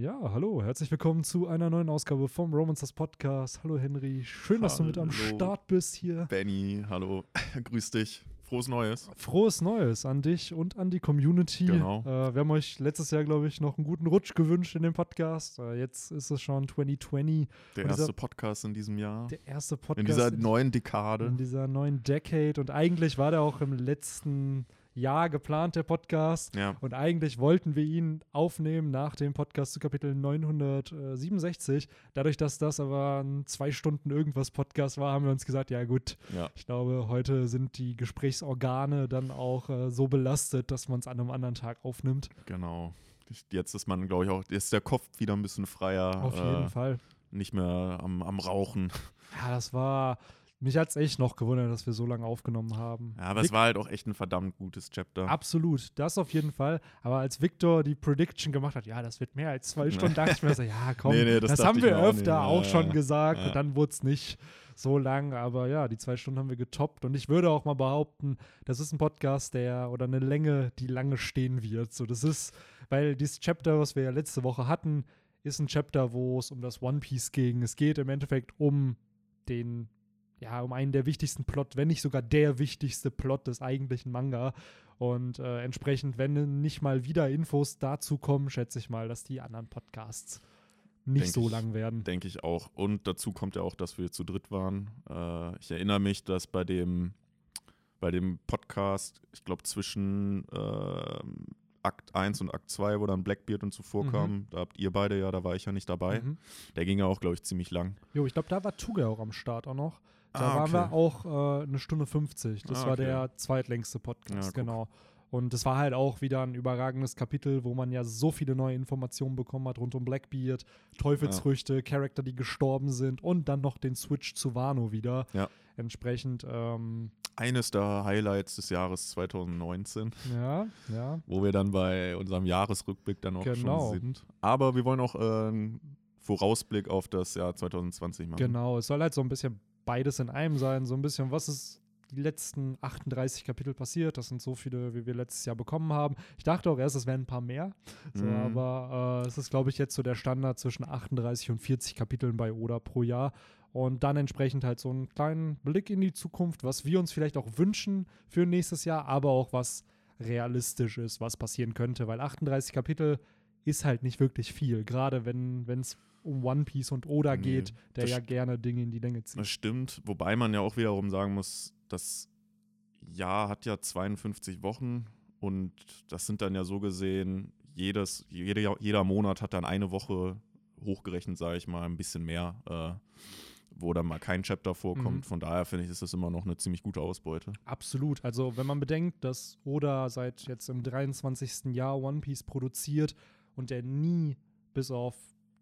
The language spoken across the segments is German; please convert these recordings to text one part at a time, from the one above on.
Ja, hallo, herzlich willkommen zu einer neuen Ausgabe vom Romancers Podcast. Hallo Henry, schön, dass du mit am. Start bist hier. Benny, hallo, grüß dich. Frohes Neues. Frohes Neues an dich und an die Community. Genau. Äh, wir haben euch letztes Jahr, glaube ich, noch einen guten Rutsch gewünscht in dem Podcast. Äh, jetzt ist es schon 2020, Der Und dieser- erste Podcast in diesem Jahr. der erste Podcast in dieser in, neuen Dekade. in dieser neuen Decade. Und eigentlich war der auch im letzten Jahr geplant, der Podcast. Ja, Und eigentlich wollten wir ihn aufnehmen nach dem Podcast zu Kapitel 967. Dadurch, dass das aber ein zwei Stunden irgendwas Podcast war, haben wir uns gesagt, ja gut, ja. ich glaube, heute sind die Gesprächsorgane dann auch äh, so belastet, dass man es an einem anderen Tag aufnimmt. genau. Jetzt ist man, glaube ich, auch, ist der Kopf wieder ein bisschen freier. Auf jeden äh, Fall. Nicht mehr am, am Rauchen. Ja, das war. Mich hat es echt noch gewundert, dass wir so lange aufgenommen haben. Ja, aber es war halt auch echt ein verdammt gutes Chapter. Absolut, das auf jeden Fall. Aber als Victor die Prediction gemacht hat, ja, das wird mehr als zwei Stunden, dachte ich mir so, ja, komm, Nee, nee, das das, haben wir auch öfter nicht. auch Ja, schon ja. gesagt Ja. und dann wurde es nicht so lang. Aber ja, die zwei Stunden haben wir getoppt und ich würde auch mal behaupten, das ist ein Podcast, der oder eine Länge, die lange stehen wird. So, das ist, weil dieses Chapter, was wir ja letzte Woche hatten, ist ein Chapter, wo es um das One Piece ging. Es geht im Endeffekt um den ja, um einen der wichtigsten Plot, wenn nicht sogar der wichtigste Plot des eigentlichen Manga. Und äh, entsprechend, wenn nicht mal wieder Infos dazu kommen, schätze ich mal, dass die anderen Podcasts nicht Denk so ich. lang werden. Denke ich auch. Und dazu kommt ja auch, dass wir zu dritt waren. Äh, ich erinnere mich, dass bei dem, bei dem Podcast, ich glaube zwischen ähm, Akt 1 und Akt 2, wo dann Blackbeard und so vorkam, da habt ihr beide ja, da war ich ja nicht dabei. Mhm. Der ging ja auch, glaube ich, ziemlich lang. Jo, ich glaube, da war Tuga auch am Start auch noch. Da Ah, waren okay. wir auch äh, eine Stunde 50. Das Ah, war okay. der zweitlängste Podcast, Ja, genau. Und es war halt auch wieder ein überragendes Kapitel, wo man ja so viele neue Informationen bekommen hat rund um Blackbeard, Teufelsfrüchte, Charakter, die gestorben sind und dann noch den Switch zu Wano wieder. Ja. Entsprechend, ähm, Eines der Highlights des Jahres 2019, ja, ja, wo wir dann bei unserem Jahresrückblick dann auch Genau. schon sind. Aber wir wollen auch äh, einen Vorausblick auf das Jahr 2020 machen. genau. Es soll halt so ein bisschen beides in einem sein. So ein bisschen, was ist die letzten 38 Kapitel passiert? Das sind so viele, wie wir letztes Jahr bekommen haben. Ich dachte auch erst, es wären ein paar mehr. So, Mhm. aber äh, es ist, glaube ich, jetzt so der Standard zwischen 38 und 40 Kapiteln bei Oda pro Jahr. Und dann entsprechend halt so einen kleinen Blick in die Zukunft, was wir uns vielleicht auch wünschen für nächstes Jahr, aber auch was realistisch ist, was passieren könnte, weil 38 Kapitel ist halt nicht wirklich viel, gerade wenn es um One Piece und Oda Nee, geht, der ja gerne Dinge in die Länge zieht. Das stimmt, wobei man ja auch wiederum sagen muss, das Jahr hat ja 52 Wochen und das sind dann ja so gesehen, jedes, jede, jeder Monat hat dann eine Woche hochgerechnet, sage ich mal, ein bisschen mehr, äh, wo dann mal kein Chapter vorkommt. Mhm. Von daher finde ich, ist das immer noch eine ziemlich gute Ausbeute. Absolut. Also, wenn man bedenkt, dass Oda seit jetzt im 23. Jahr One Piece produziert und der nie bis auf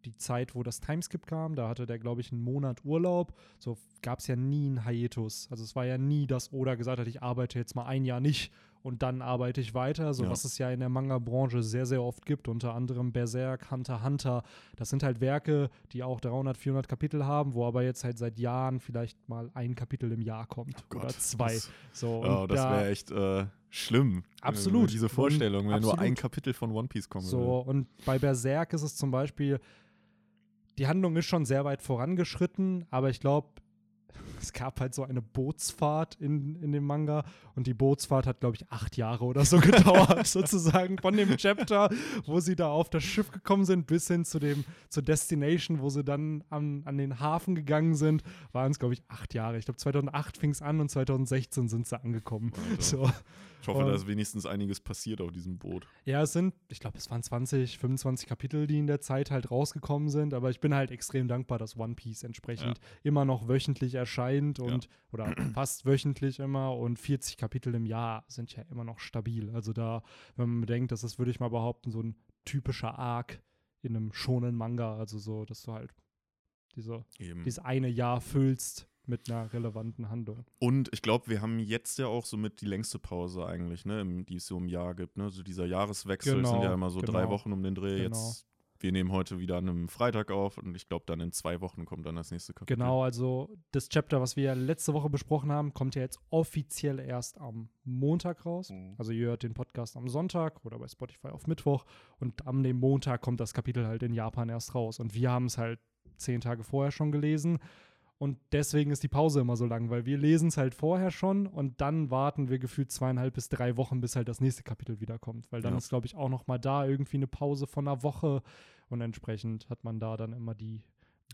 die Zeit, wo das Timeskip kam, da hatte der, glaube ich, einen Monat Urlaub. So gab es ja nie einen Hiatus. Also es war ja nie, dass Oda gesagt hat, ich arbeite jetzt mal ein Jahr nicht und dann arbeite ich weiter. So Ja. was es ja in der Manga-Branche sehr, sehr oft gibt, unter anderem Berserk, Hunter x Hunter. Das sind halt Werke, die auch 300, 400 Kapitel haben, wo aber jetzt halt seit Jahren vielleicht mal ein Kapitel im Jahr kommt Oh oder Gott, zwei. Das, So, oh, und das da- wäre echt äh, schlimm. Absolut. Äh, Diese Vorstellung, wenn nur Absolut. ein Kapitel von One Piece kommen So, würde. und bei Berserk ist es zum Beispiel, die Handlung ist schon sehr weit vorangeschritten, aber ich glaube, es gab halt so eine Bootsfahrt in, in dem Manga und die Bootsfahrt hat, glaube ich, acht Jahre oder so gedauert, sozusagen von dem Chapter, wo sie da auf das Schiff gekommen sind, bis hin zu dem, zur Destination, wo sie dann an, an den Hafen gegangen sind, waren es, glaube ich, acht Jahre. Ich glaube, 2008 fing es an und 2016 sind sie angekommen. Alter. So. Ich hoffe, und- da ist wenigstens einiges passiert auf diesem Boot. Ja, es sind, ich glaube, es waren 20, 25 Kapitel, die in der Zeit halt rausgekommen sind, aber ich bin halt extrem dankbar, dass One Piece entsprechend immer noch wöchentlich erscheint und oder fast wöchentlich immer und 40 Kapitel im Jahr sind ja immer noch stabil. Also da, wenn man bedenkt, das ist, würde ich mal behaupten, so ein typischer Arc in einem schonen Manga, also so, dass du halt diese, Eben. dieses eine Jahr füllst mit einer relevanten Handlung. Und ich glaube, wir haben jetzt ja auch somit die längste Pause eigentlich, ne, die es so im Jahr gibt. Ne? So dieser Jahreswechsel Genau, sind ja immer so drei genau. Wochen um den Dreh. Genau. Jetzt wir nehmen heute wieder an einem Freitag auf und ich glaube, dann in zwei Wochen kommt dann das nächste Kapitel. Genau, also das Chapter, was wir letzte Woche besprochen haben, kommt ja jetzt offiziell erst am Montag raus. Mhm. Also ihr hört den Podcast am Sonntag oder bei Spotify auf Mittwoch und am dem Montag kommt das Kapitel halt in Japan erst raus. Und wir haben es halt zehn Tage vorher schon gelesen. Und deswegen ist die Pause immer so lang, weil wir lesen es halt vorher schon und dann warten wir gefühlt zweieinhalb bis drei Wochen, bis halt das nächste Kapitel wiederkommt. Weil dann Ja. ist, glaube ich, auch noch mal da irgendwie eine Pause von einer Woche und entsprechend hat man da dann immer die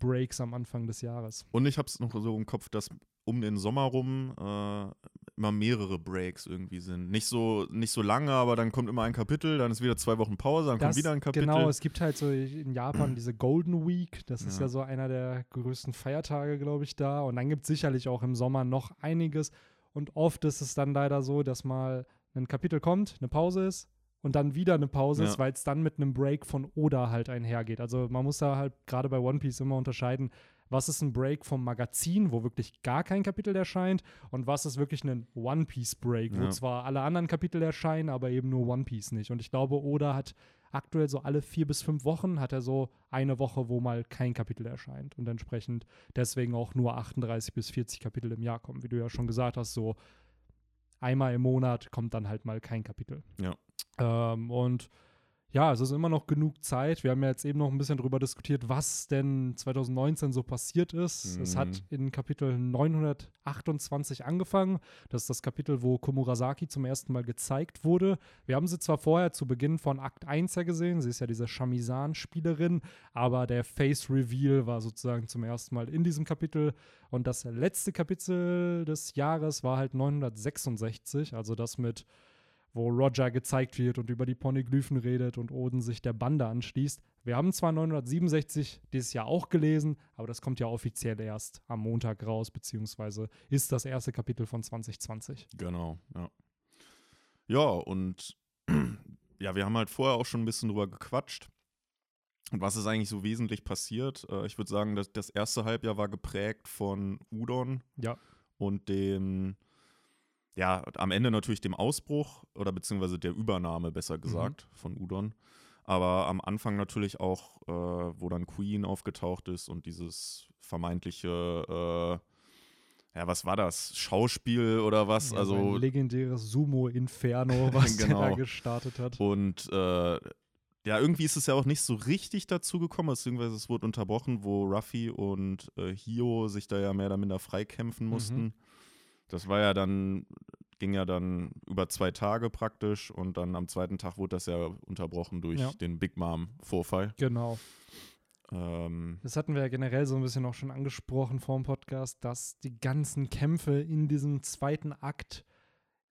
Breaks am Anfang des Jahres. Und ich habe es noch so im Kopf, dass um den Sommer rum äh, immer mehrere Breaks irgendwie sind. Nicht so, nicht so lange, aber dann kommt immer ein Kapitel, dann ist wieder zwei Wochen Pause, dann Das- kommt wieder ein Kapitel. Genau, es gibt halt so in Japan diese Golden Week, das ist Ja. ja so einer der größten Feiertage, glaube ich, da. Und dann gibt es sicherlich auch im Sommer noch einiges. Und oft ist es dann leider so, dass mal ein Kapitel kommt, eine Pause ist und dann wieder eine Pause Ja. ist, weil es dann mit einem Break von Oda halt einhergeht. Also man muss da halt gerade bei One Piece immer unterscheiden, was ist ein Break vom Magazin, wo wirklich gar kein Kapitel erscheint und was ist wirklich ein One Piece Break, wo Ja. zwar alle anderen Kapitel erscheinen, aber eben nur One Piece nicht. Und ich glaube, Oda hat aktuell so alle vier bis fünf Wochen hat er so eine Woche, wo mal kein Kapitel erscheint und entsprechend deswegen auch nur 38 bis 40 Kapitel im Jahr kommen. Wie du ja schon gesagt hast, so einmal im Monat kommt dann halt mal kein Kapitel. Ja. Ähm, und ja, es ist immer noch genug Zeit. Wir haben ja jetzt eben noch ein bisschen darüber diskutiert, was denn 2019 so passiert ist. Es hat Mhm. in Kapitel 928 angefangen. Das ist das Kapitel, wo Komurasaki zum ersten Mal gezeigt wurde. Wir haben sie zwar vorher zu Beginn von Akt 1 ja gesehen, sie ist ja diese Shamizan-Spielerin, aber der Face-Reveal war sozusagen zum ersten Mal in diesem Kapitel. Und das letzte Kapitel des Jahres war halt 966, also das mit wo Roger gezeigt wird und über die Poneglyphen redet und Oden sich der Bande anschließt. Wir haben zwar 967 dieses Jahr auch gelesen, aber das kommt ja offiziell erst am Montag raus, beziehungsweise ist das erste Kapitel von 2020. Genau, ja. Ja, und ja, wir haben halt vorher auch schon ein bisschen drüber gequatscht. Und was ist eigentlich so wesentlich passiert? Äh, ich würde sagen, dass das erste Halbjahr war geprägt von Udon Ja. und dem, ja, am Ende natürlich dem Ausbruch oder beziehungsweise der Übernahme, besser gesagt, von Udon. Aber am Anfang natürlich auch, äh, wo dann Queen aufgetaucht ist und dieses vermeintliche, äh, ja, was war das? Schauspiel oder was? Ja, also sein legendäres Sumo-Inferno, was der da Genau. gestartet hat. Und äh, ja, irgendwie ist es ja auch nicht so richtig dazu gekommen, beziehungsweise es wurde unterbrochen, wo Ruffy und äh, Hio sich da ja mehr oder minder freikämpfen mussten. Mhm. Das war ja dann, ging ja dann über zwei Tage praktisch und dann am zweiten Tag wurde das ja unterbrochen durch Ja. den Big Mom-Vorfall. Genau. Ähm, Das hatten wir ja generell so ein bisschen auch schon angesprochen vor dem Podcast, dass die ganzen Kämpfe in diesem zweiten Akt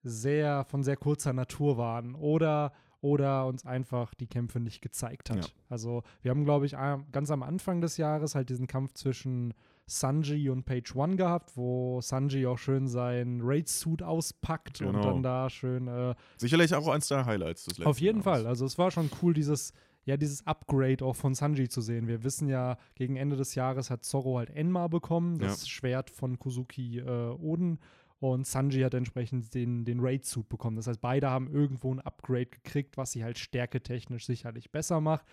sehr von sehr kurzer Natur waren oder oder uns einfach die Kämpfe nicht gezeigt hat. Ja. Also wir haben, glaube ich, ganz am Anfang des Jahres halt diesen Kampf zwischen Sanji und Page One gehabt, wo Sanji auch schön seinen Raid-Suit auspackt und Genau. dann da schön äh, sicherlich auch eins der Highlights des letzten auf jeden Jahres. Fall. Also es war schon cool, dieses, ja, dieses Upgrade auch von Sanji zu sehen. Wir wissen ja, gegen Ende des Jahres hat Zorro halt Enma bekommen, das Schwert von Kuzuki äh, Oden. Und Sanji hat entsprechend den, den Raid-Suit bekommen. Das heißt, beide haben irgendwo ein Upgrade gekriegt, was sie halt stärketechnisch sicherlich besser macht.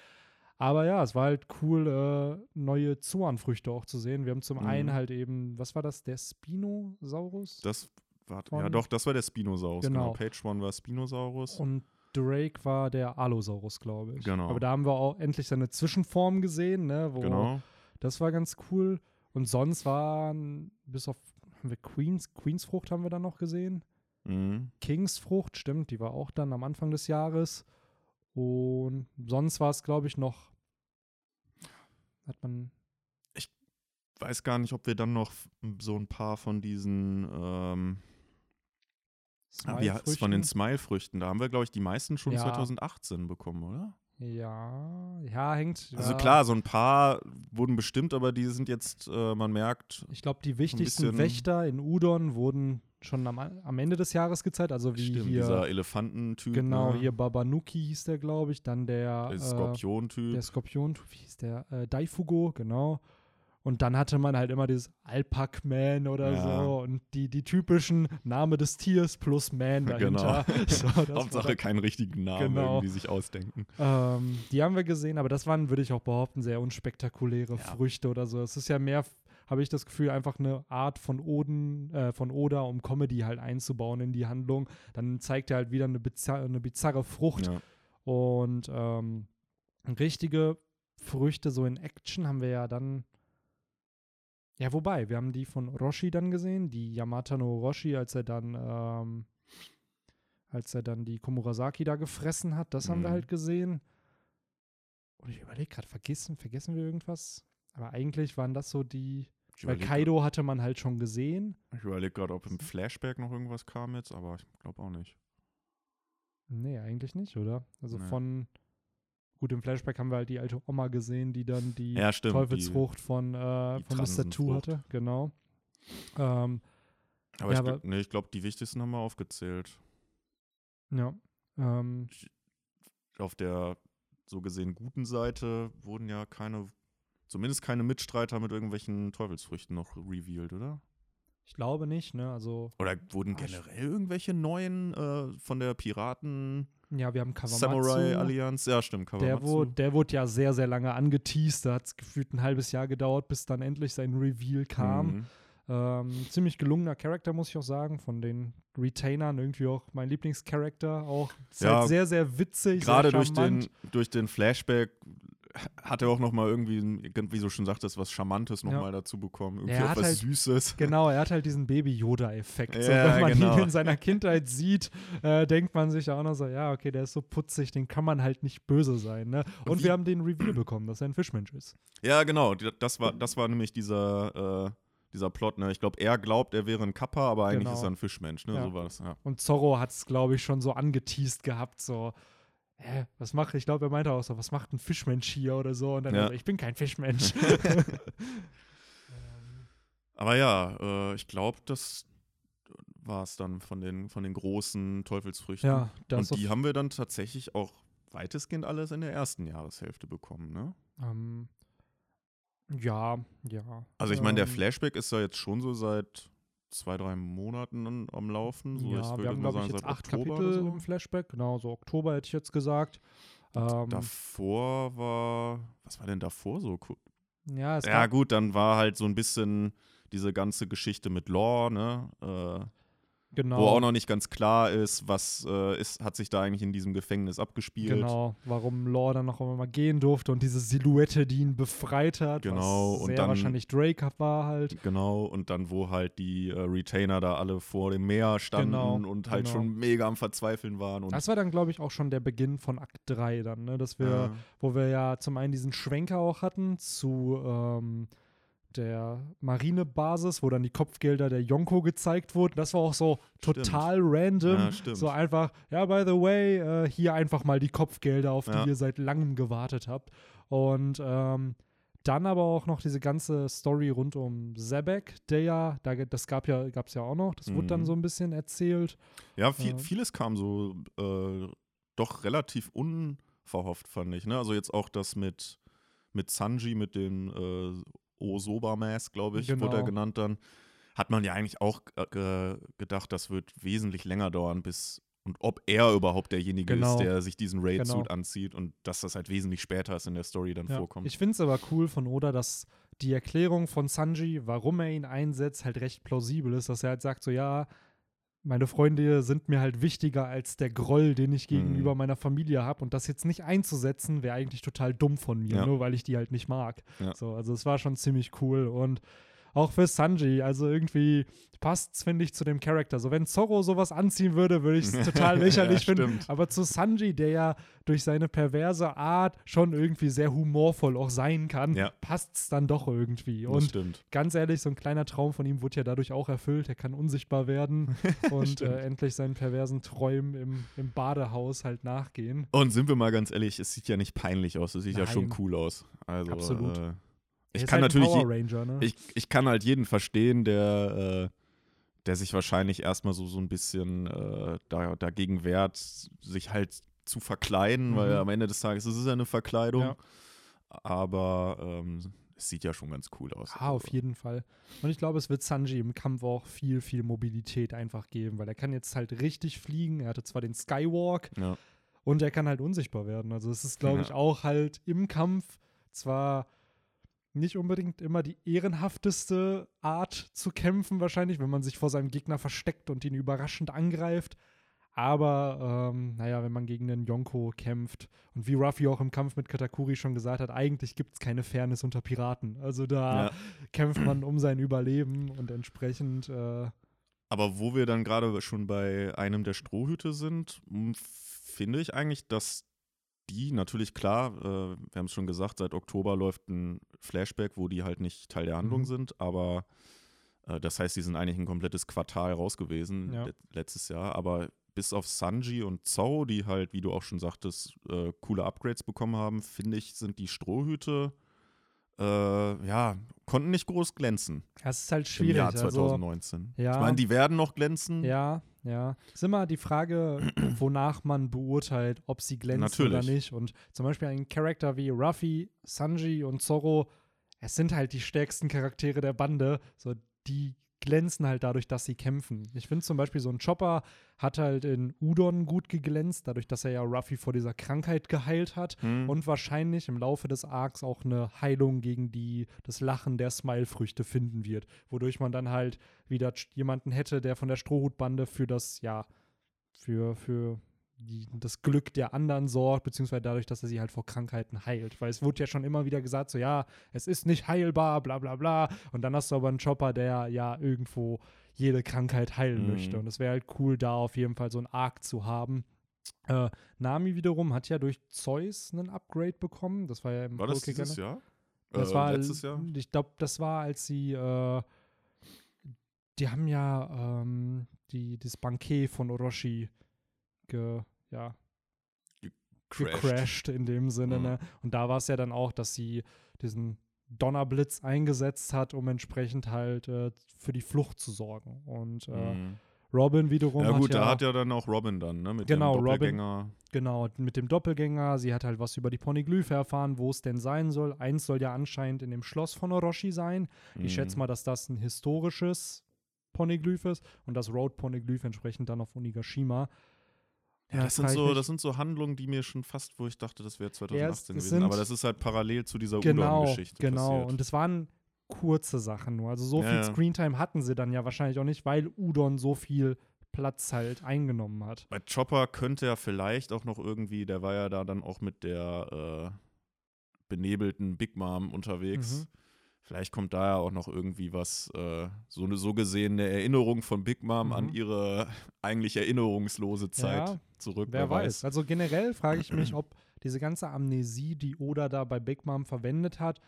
Aber ja, es war halt cool, äh, neue Zuan-Früchte auch zu sehen. Wir haben zum Mhm. einen halt eben, was war das, der Spinosaurus? Das war, ja doch, das war der Spinosaurus. Genau. Genau. Page One war Spinosaurus. Und Drake war der Allosaurus, glaube ich. Genau. Aber da haben wir auch endlich seine Zwischenform gesehen, ne? Wo, genau. Das war ganz cool. Und sonst waren, bis auf, haben wir Queens, Queensfrucht haben wir dann noch gesehen. Mhm. Kingsfrucht, stimmt, die war auch dann am Anfang des Jahres. Und sonst war es, glaube ich, noch, hat man, weiß gar nicht, ob wir dann noch so ein paar von diesen, ähm, ah, wie heißt von den Smile-Früchten? Da haben wir, glaube ich, die meisten schon Ja. 2018 bekommen, oder? Ja, ja, hängt. Also ja. klar, so ein paar wurden bestimmt, aber die sind jetzt, äh, man merkt, Ich glaube, die wichtigsten Wächter in Udon wurden schon am, am Ende des Jahres gezeigt. Also wie stimmt, hier. dieser Elefantentyp. Genau, ne? hier Babanuki hieß der, glaube ich. Dann der, der äh, Skorpion-Typ. der Skorpion, wie hieß der? Äh, Daifugo, genau. Und dann hatte man halt immer dieses Alpac-Man oder Ja. so und die, die typischen Name des Tiers plus Man dahinter. So, das war Hauptsache keinen richtigen Namen Genau. irgendwie sich ausdenken. ähm, die haben wir gesehen, aber das waren, würde ich auch behaupten, sehr unspektakuläre Ja. Früchte oder so. Es ist ja mehr, habe ich das Gefühl, einfach eine Art von Oden, äh, von Oda, um Comedy halt einzubauen in die Handlung. Dann zeigt er halt wieder eine, bizarre, eine bizarre Frucht Ja. und ähm, richtige Früchte so in Action haben wir ja dann. Ja, wobei, wir haben die von Roshi dann gesehen, die Yamata no Roshi, als er dann, ähm, als er dann die Komurasaki da gefressen hat, das haben wir Mhm. halt gesehen. Und ich überlege gerade, vergessen, vergessen wir irgendwas? Aber eigentlich waren das so die. Weil Kaido hatte man halt schon gesehen. Ich überlege gerade, ob im Flashback noch irgendwas kam jetzt, aber ich glaube auch nicht. Nee, eigentlich nicht, oder? Also Nee. von. Gut, im Flashback haben wir halt die alte Oma gesehen, die dann die Ja, stimmt. Teufelsfrucht von, äh, die von Mr. Two hatte, genau. Ähm, Aber Ja, ich, aber- glaub- nee, ich glaube, die wichtigsten haben wir aufgezählt. ja. Ähm, Auf der so gesehen guten Seite wurden ja keine, zumindest keine Mitstreiter mit irgendwelchen Teufelsfrüchten noch revealed, oder? ich glaube nicht, ne? Also, Oder wurden Ah, generell irgendwelche neuen äh, von der Piraten ja, wir haben Kawamatsu. Samurai Allianz? Ja, stimmt, Der Kawamatsu. wurde, der wurde ja sehr, sehr lange angeteased. Da hat es gefühlt ein halbes Jahr gedauert, bis dann endlich sein Reveal kam. Mhm. Ähm, ziemlich gelungener Charakter, muss ich auch sagen. Von den Retainern irgendwie auch mein Lieblingscharakter. Auch Ja, halt sehr, sehr witzig. Gerade durch den, durch den Flashback hat er auch noch mal irgendwie, wie du schon sagtest, was Charmantes noch Ja. mal dazu bekommen. Irgendwie Er hat etwas halt- Süßes. Genau, er hat halt diesen Baby-Yoda-Effekt. so, Ja, wenn man genau. ihn in seiner Kindheit sieht, äh, denkt man sich auch noch so, ja, okay, der ist so putzig, den kann man halt nicht böse sein. Ne? Und, Und wir haben den Reveal bekommen, dass er ein Fischmensch ist. Ja, genau. Das war, das war nämlich dieser, äh, dieser Plot. Ne? Ich glaube, er glaubt, er wäre ein Kappa, aber eigentlich Genau. ist er ein Fischmensch. Ne? Ja. So war das. Ja. Und Zorro hat es, glaube ich, schon so angeteased gehabt, so, hä, was macht, ich glaube, er meinte auch so, was macht ein Fischmensch hier oder so. Und dann, Ja. so, ich bin kein Fischmensch. Aber ja, äh, ich glaube, das war es dann von den, von den großen Teufelsfrüchten. ja, Und die haben wir dann tatsächlich auch weitestgehend alles in der ersten Jahreshälfte bekommen. Ne? ähm, ja, ja. Also ich meine, der ähm, Flashback ist ja jetzt schon so seit zwei, drei Monaten am Laufen. So, ja, würde wir haben, glaube ich, jetzt acht Oktober Kapitel oder im so. Flashback. Genau, so Oktober hätte ich jetzt gesagt. Ähm, Davor war, was war denn davor so? Ja, Ja gut, dann war halt so ein bisschen diese ganze Geschichte mit Lore, ne? Äh, genau, Wo auch noch nicht ganz klar ist, was äh, ist, hat sich da eigentlich in diesem Gefängnis abgespielt. Genau, warum Law dann noch einmal gehen durfte und diese Silhouette, die ihn befreit hat. Genau, was und sehr dann- wahrscheinlich Drake war halt. Genau, und dann, wo halt die äh, Retainer da alle vor dem Meer standen Genau, und halt genau. schon mega am Verzweifeln waren. Das war dann, glaube ich, auch schon der Beginn von Akt 3 dann, ne? Dass wir, äh, wo wir ja zum einen diesen Schwenker auch hatten zu ähm, der Marinebasis, wo dann die Kopfgelder der Yonko gezeigt wurden. Das war auch so total random. Ja, stimmt. So einfach, ja, by the way, äh, hier einfach mal die Kopfgelder, auf Ja. die ihr seit langem gewartet habt. Und ähm, dann aber auch noch diese ganze Story rund um Zebek, der ja, da, das gab ja, gab es ja auch noch, das wurde dann Mhm. so ein bisschen erzählt. ja, viel, äh, vieles kam so äh, doch relativ unverhofft, fand ich. Ne? Also jetzt auch das mit, mit Sanji, mit dem Osoba-Mask, glaube ich, wurde er Genau. genannt dann. Hat man ja eigentlich auch äh, ge- gedacht, das wird wesentlich länger dauern, bis und ob er überhaupt derjenige Genau. ist, der sich diesen Raid-Suit Genau. anzieht und dass das halt wesentlich später ist in der Story dann Ja. vorkommt. Ich finde es aber cool von Oda, dass die Erklärung von Sanji, warum er ihn einsetzt, halt recht plausibel ist, dass er halt sagt, so ja, meine Freunde sind mir halt wichtiger als der Groll, den ich gegenüber Mhm. meiner Familie habe. Und das jetzt nicht einzusetzen, wäre eigentlich total dumm von mir, Ja. nur weil ich die halt nicht mag. Ja. So, also es war schon ziemlich cool. Und auch für Sanji, also irgendwie passt es, finde ich, zu dem Charakter. So, wenn Zorro sowas anziehen würde, würde ich es total lächerlich Ja, finden. Aber zu Sanji, der ja durch seine perverse Art schon irgendwie sehr humorvoll auch sein kann, Ja. passt es dann doch irgendwie. das Und stimmt. ganz ehrlich, so ein kleiner Traum von ihm wurde ja dadurch auch erfüllt. Er kann unsichtbar werden und äh, endlich seinen perversen Träumen im, im Badehaus halt nachgehen. Und sind wir mal ganz ehrlich, es sieht ja nicht peinlich aus, es sieht ja schon Nein. cool aus. Also, Absolut. Äh, ich kann halt natürlich, Ranger, ne? ich, ich kann halt jeden verstehen, der, äh, der sich wahrscheinlich erstmal so, so ein bisschen äh, da, dagegen wehrt, sich halt zu verkleiden, weil Mhm. am Ende des Tages ist es ja eine Verkleidung. Ja. Aber ähm, es sieht ja schon ganz cool aus. Ah, auf Also, jeden Fall. Und ich glaube, es wird Sanji im Kampf auch viel, viel Mobilität einfach geben, weil er kann jetzt halt richtig fliegen. Er hatte zwar den Skywalk Ja. und er kann halt unsichtbar werden. Also es ist, glaube Ja. ich, auch halt im Kampf zwar nicht unbedingt immer die ehrenhafteste Art zu kämpfen, wahrscheinlich, wenn man sich vor seinem Gegner versteckt und ihn überraschend angreift. Aber, ähm, naja, wenn man gegen den Yonko kämpft und wie Ruffy auch im Kampf mit Katakuri schon gesagt hat, eigentlich gibt es keine Fairness unter Piraten. Also da Ja. kämpft man um sein Überleben und entsprechend, äh, Aber wo wir dann gerade schon bei einem der Strohhüte sind, finde ich eigentlich, dass die natürlich klar, äh, wir haben es schon gesagt, seit Oktober läuft ein Flashback, wo die halt nicht Teil der Handlung Mhm. sind, aber äh, das heißt, die sind eigentlich ein komplettes Quartal raus gewesen Ja. le- letztes Jahr, aber bis auf Sanji und Zhou, die halt, wie du auch schon sagtest, äh, coole Upgrades bekommen haben, finde ich, sind die Strohhüte äh, ja, konnten nicht groß glänzen das ist halt im schwierig. Jahr Also, 2019. ja. Ich meine, die werden noch glänzen. Ja, ja. Ist immer die Frage, wonach man beurteilt, ob sie glänzen oder Natürlich. nicht. Und zum Beispiel ein Charakter wie Ruffy, Sanji und Zorro, es sind halt die stärksten Charaktere der Bande. So, die glänzen halt dadurch, dass sie kämpfen. Ich finde zum Beispiel so ein Chopper hat halt in Udon gut geglänzt, dadurch, dass er ja Ruffy vor dieser Krankheit geheilt hat. Hm. Und wahrscheinlich im Laufe des Arcs auch eine Heilung gegen die, das Lachen der Smile-Früchte finden wird. Wodurch man dann halt wieder jemanden hätte, der von der Strohhutbande für das, ja, für, für die, das Glück der anderen sorgt, beziehungsweise dadurch, dass er sie halt vor Krankheiten heilt. Weil es wurde ja schon immer wieder gesagt, so ja, es ist nicht heilbar, bla bla bla. Und dann hast du aber einen Chopper, der ja irgendwo jede Krankheit heilen Mhm. möchte. Und es wäre halt cool, da auf jeden Fall so einen Arc zu haben. Äh, Nami wiederum hat ja durch Zeus einen Upgrade bekommen. Das war ja im War das Whole dieses Jahr? Das Äh, war letztes Jahr? Ich glaube, das war, als sie, äh, die haben ja ähm, die, das Banket von Orochi ge, ja, Crashed. gecrashed in dem Sinne. Mhm. Ne? Und da war es ja dann auch, dass sie diesen Donnerblitz eingesetzt hat, um entsprechend halt äh, für die Flucht zu sorgen. Und äh, Mhm. Robin wiederum Ja hat gut, ja, da hat ja dann auch Robin dann, ne? Mit Genau, dem Robin. Doppelgänger. Genau, mit dem Doppelgänger. Sie hat halt was über die Poneglyphe erfahren, wo es denn sein soll. Eins soll ja anscheinend in dem Schloss von Orochi sein. Ich schätze Mhm. mal, dass das ein historisches Poneglyph ist und das Road Poneglyph entsprechend dann auf Onigashima. Ja, das sind, frag ich so, das sind so Handlungen, die mir schon fast, wo ich dachte, das wäre 2018 es gewesen. sind- Aber das ist halt parallel zu dieser genau, Udon-Geschichte genau. passiert. Und es waren kurze Sachen nur. Also so Ja, viel ja. Screentime hatten sie dann ja wahrscheinlich auch nicht, weil Udon so viel Platz halt eingenommen hat. Bei Chopper könnte er vielleicht auch noch irgendwie, der war ja da dann auch mit der äh, benebelten Big Mom unterwegs. Mhm. Vielleicht kommt da ja auch noch irgendwie was, äh, so eine so gesehen eine Erinnerung von Big Mom an Mhm. ihre eigentlich erinnerungslose Zeit Ja, zurück. Wer weiß. Also generell frage ich mich, ob diese ganze Amnesie, die Oda da bei Big Mom verwendet hat,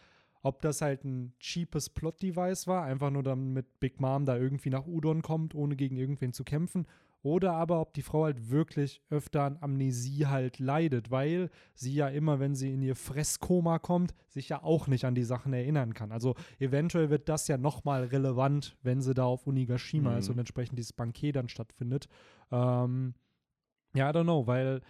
ob das halt ein cheapes Plot-Device war, einfach nur damit Big Mom da irgendwie nach Udon kommt, ohne gegen irgendwen zu kämpfen, oder aber ob die Frau halt wirklich öfter an Amnesie halt leidet, weil sie ja immer, wenn sie in ihr Fresskoma kommt, sich ja auch nicht an die Sachen erinnern kann. Also eventuell wird das ja nochmal relevant, wenn sie da auf Unigashima Mhm. ist und entsprechend dieses Banket dann stattfindet. Ähm, ja, I don't know, weil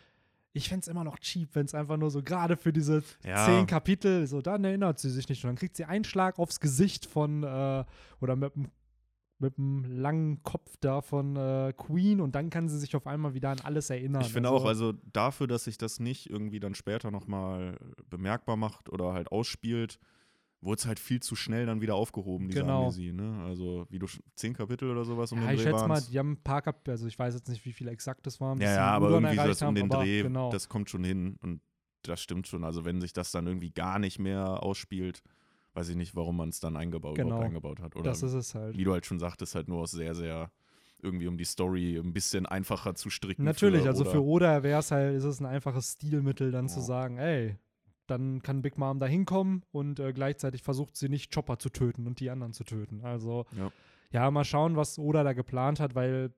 ich fände es immer noch cheap, wenn es einfach nur so gerade für diese Ja. zehn Kapitel, so dann erinnert sie sich nicht und dann kriegt sie einen Schlag aufs Gesicht von äh, oder mit dem mit dem langen Kopf da von äh, Queen und dann kann sie sich auf einmal wieder an alles erinnern. Ich finde auch, also dafür, dass sich das nicht irgendwie dann später nochmal bemerkbar macht oder halt ausspielt, wurde es halt viel zu schnell dann wieder aufgehoben, diese Genau. Amnesie. Ne? Also wie du zehn Kapitel oder sowas um ja, den ich Dreh schätze mal, die haben ein paar Kapitel, also ich weiß jetzt nicht, wie viel exakt das waren. Ja, ja, aber irgendwie erreicht das um den aber Dreh, Genau. das kommt schon hin und das stimmt schon. Also wenn sich das dann irgendwie gar nicht mehr ausspielt, weiß ich nicht, warum man es dann eingebaut, Genau. eingebaut hat. Oder das ist es halt. wie du halt schon sagtest, halt nur aus sehr, sehr irgendwie um die Story ein bisschen einfacher zu stricken. Natürlich, für also für Oda wäre es halt, ist es ein einfaches Stilmittel, dann zu Ja. sagen, ey, dann kann Big Mom da hinkommen und äh, gleichzeitig versucht sie nicht Chopper zu töten und die anderen zu töten. Also Ja. ja, mal schauen, was Oda da geplant hat, weil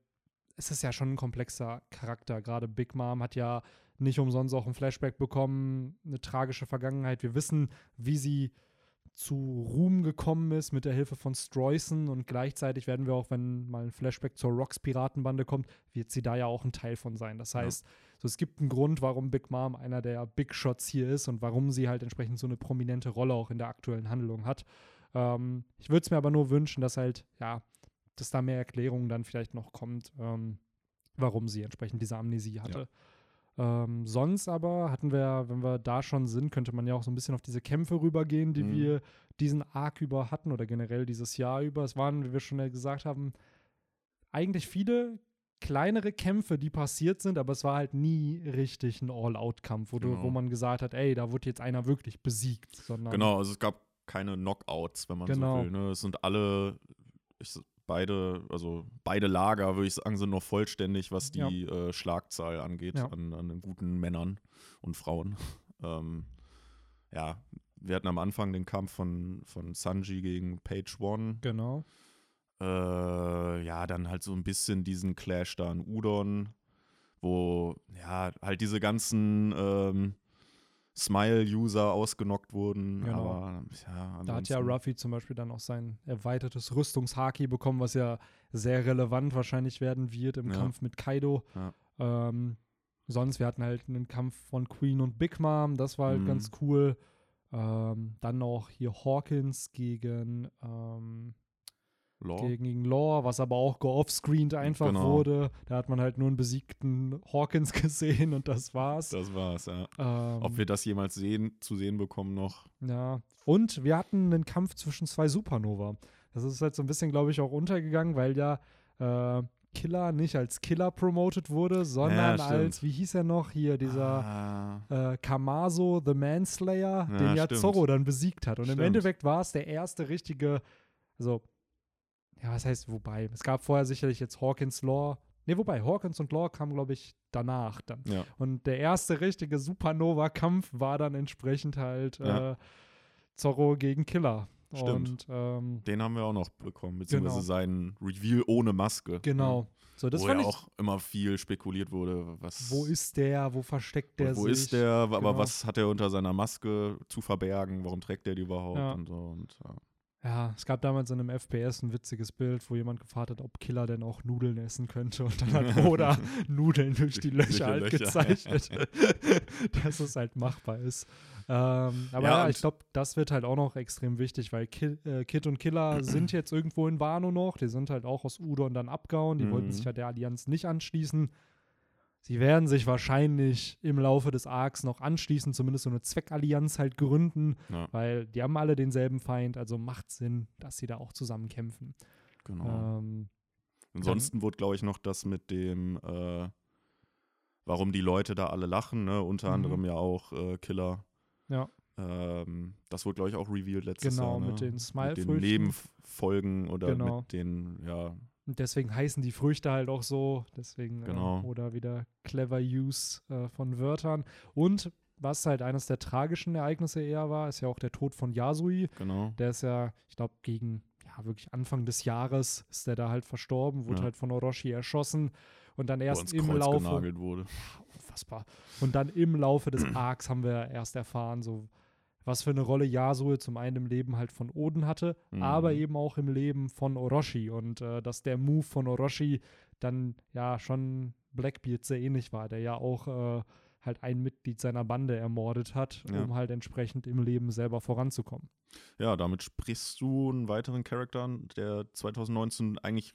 es ist ja schon ein komplexer Charakter. Gerade Big Mom hat ja nicht umsonst auch ein Flashback bekommen, eine tragische Vergangenheit. Wir wissen, wie sie zu Ruhm gekommen ist mit der Hilfe von Streusen und gleichzeitig werden wir auch, wenn mal ein Flashback zur Rocks Piratenbande kommt, wird sie da ja auch ein Teil von sein. Das Ja. So, es gibt einen Grund, warum Big Mom einer der Big Shots hier ist und warum sie halt entsprechend so eine prominente Rolle auch in der aktuellen Handlung hat. Ähm, ich würde es mir aber nur wünschen, dass halt, ja, dass da mehr Erklärungen dann vielleicht noch kommt, ähm, warum sie entsprechend diese Amnesie hatte. Ähm, sonst aber hatten wir, wenn wir da schon sind, könnte man ja auch so ein bisschen auf diese Kämpfe rübergehen, die Mhm. wir diesen Arc über hatten oder generell dieses Jahr über. Es waren, wie wir schon gesagt haben, eigentlich viele kleinere Kämpfe, die passiert sind, aber es war halt nie richtig ein All-Out-Kampf, wo, du- Genau. wo man gesagt hat, ey, da wurde jetzt einer wirklich besiegt, sondern Genau, also es gab keine Knockouts, wenn man Genau. so will. Ne? Es sind alle, ich, beide, also beide Lager, würde ich sagen, sind noch vollständig, was Ja. die äh, Schlagzahl angeht Ja. an, an den guten Männern und Frauen. Ähm, ja, wir hatten am Anfang den Kampf von, von Sanji gegen Page One. Genau. Äh, ja, dann halt so ein bisschen diesen Clash da an Udon, wo ja halt diese ganzen ähm, Smile-User ausgenockt wurden. Genau. Aber ja, Da hat ja Ruffy zum Beispiel dann auch sein erweitertes Rüstungshaki bekommen, was ja sehr relevant wahrscheinlich werden wird im Ja. Kampf mit Kaido. Ja. Ähm, sonst, wir hatten halt einen Kampf von Queen und Big Mom, das war halt Mhm. ganz cool. Ähm, dann auch hier Hawkins gegen, ähm, Law. gegen, gegen Law, was aber auch geoffscreened einfach Genau. wurde. Da hat man halt nur einen besiegten Hawkins gesehen und das war's. Das war's, ja. Ähm, Ob wir das jemals sehen, zu sehen bekommen noch. Ja. Und wir hatten einen Kampf zwischen zwei Supernova. Das ist halt so ein bisschen, glaube ich, auch untergegangen, weil ja äh, Killer nicht als Killer promoted wurde, sondern stimmt. als, wie hieß er noch, hier dieser Ah, äh, Kamazo, The Manslayer, Ja, den ja stimmt. Zorro dann besiegt hat. Und im Stimmt. Endeffekt war es der erste richtige, also, ja, was heißt, wobei, es gab vorher sicherlich jetzt Hawkins Law. Ne, wobei, Hawkins und Law kamen, glaube ich, danach dann. ja. Und der erste richtige Supernova-Kampf war dann entsprechend halt Ja. äh, Zorro gegen Killer. Stimmt. Und ähm, Den haben wir auch noch bekommen, beziehungsweise Genau. seinen Reveal ohne Maske. genau. So, Ja. das Wo ja auch immer viel spekuliert wurde, was Wo ist der? Wo versteckt der wo sich? ist der, aber Genau. was hat er unter seiner Maske zu verbergen, warum trägt er die überhaupt Ja. und so und ja. Ja, es gab damals in einem FPS ein witziges Bild, wo jemand gefragt hat, ob Killer denn auch Nudeln essen könnte. Und dann hat Oda Nudeln durch die Löcher halt Löcher. gezeichnet, dass es halt machbar ist. Ähm, aber Ja, ja, ich glaube, das wird halt auch noch extrem wichtig, weil Ki äh, Kid und Killer sind jetzt irgendwo in Wano noch. Die sind halt auch aus Udon dann abgehauen. Die wollten Mhm. sich ja der Allianz nicht anschließen. Sie werden sich wahrscheinlich im Laufe des Arcs noch anschließen, zumindest so eine Zweckallianz halt gründen, Ja. weil die haben alle denselben Feind, also macht Sinn, dass sie da auch zusammen kämpfen. Genau. Ähm, Ansonsten wurde, glaube ich, noch das mit dem, äh, warum die Leute da alle lachen, ne? unter Mhm. anderem ja auch äh, Killer. ja, Ähm, das wurde, glaube ich, auch revealed letztes Genau, Jahr. Ne? mit den Mit Smile-Früchten. den Nebenfolgen oder Genau. mit den, ja, und deswegen heißen die Früchte halt auch so, deswegen Genau. äh, oder wieder clever Use äh, von Wörtern. Und was halt eines der tragischen Ereignisse eher war, ist ja auch der Tod von Yasui. genau. Der ist ja, ich glaube, gegen ja wirklich Anfang des Jahres ist der da halt verstorben, wurde Ja. halt von Orochi erschossen und dann erst im Kreuz Laufe wurde. unfassbar. Und dann im Laufe des Arcs haben wir erst erfahren, so was für eine Rolle Yasue zum einen im Leben halt von Oden hatte, Mhm. aber eben auch im Leben von Orochi und äh, dass der Move von Orochi dann ja schon Blackbeard sehr ähnlich war, der ja auch äh, halt ein Mitglied seiner Bande ermordet hat, Ja. um halt entsprechend im Leben selber voranzukommen. Ja, damit sprichst du einen weiteren Charakter an, der 2019 eigentlich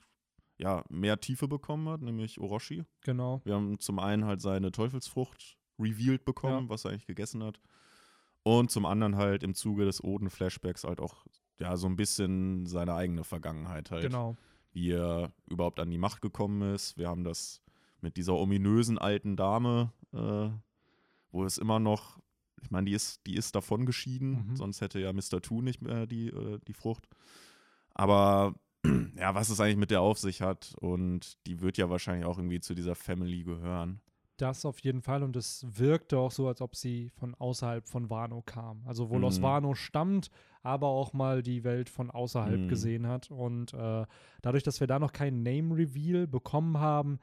ja, mehr Tiefe bekommen hat, nämlich Orochi. Genau. Wir haben zum einen halt seine Teufelsfrucht revealed bekommen, was er eigentlich gegessen hat. Und zum anderen halt im Zuge des Oden-Flashbacks halt auch ja so ein bisschen seine eigene Vergangenheit halt. Genau. Wie er überhaupt an die Macht gekommen ist. Wir haben das mit dieser ominösen alten Dame, äh, wo es immer noch, ich meine, die ist, die ist davon geschieden, Mhm. sonst hätte ja Mr. Two nicht mehr die, äh, die Frucht. Aber ja, was es eigentlich mit der auf sich hat und die wird ja wahrscheinlich auch irgendwie zu dieser Family gehören. Das auf jeden Fall und es wirkte auch so, als ob sie von außerhalb von Wano kam. Also wohl aus Mhm. Wano stammt, aber auch mal die Welt von außerhalb Mhm. gesehen hat. Und äh, dadurch, dass wir da noch keinen Name-Reveal bekommen haben,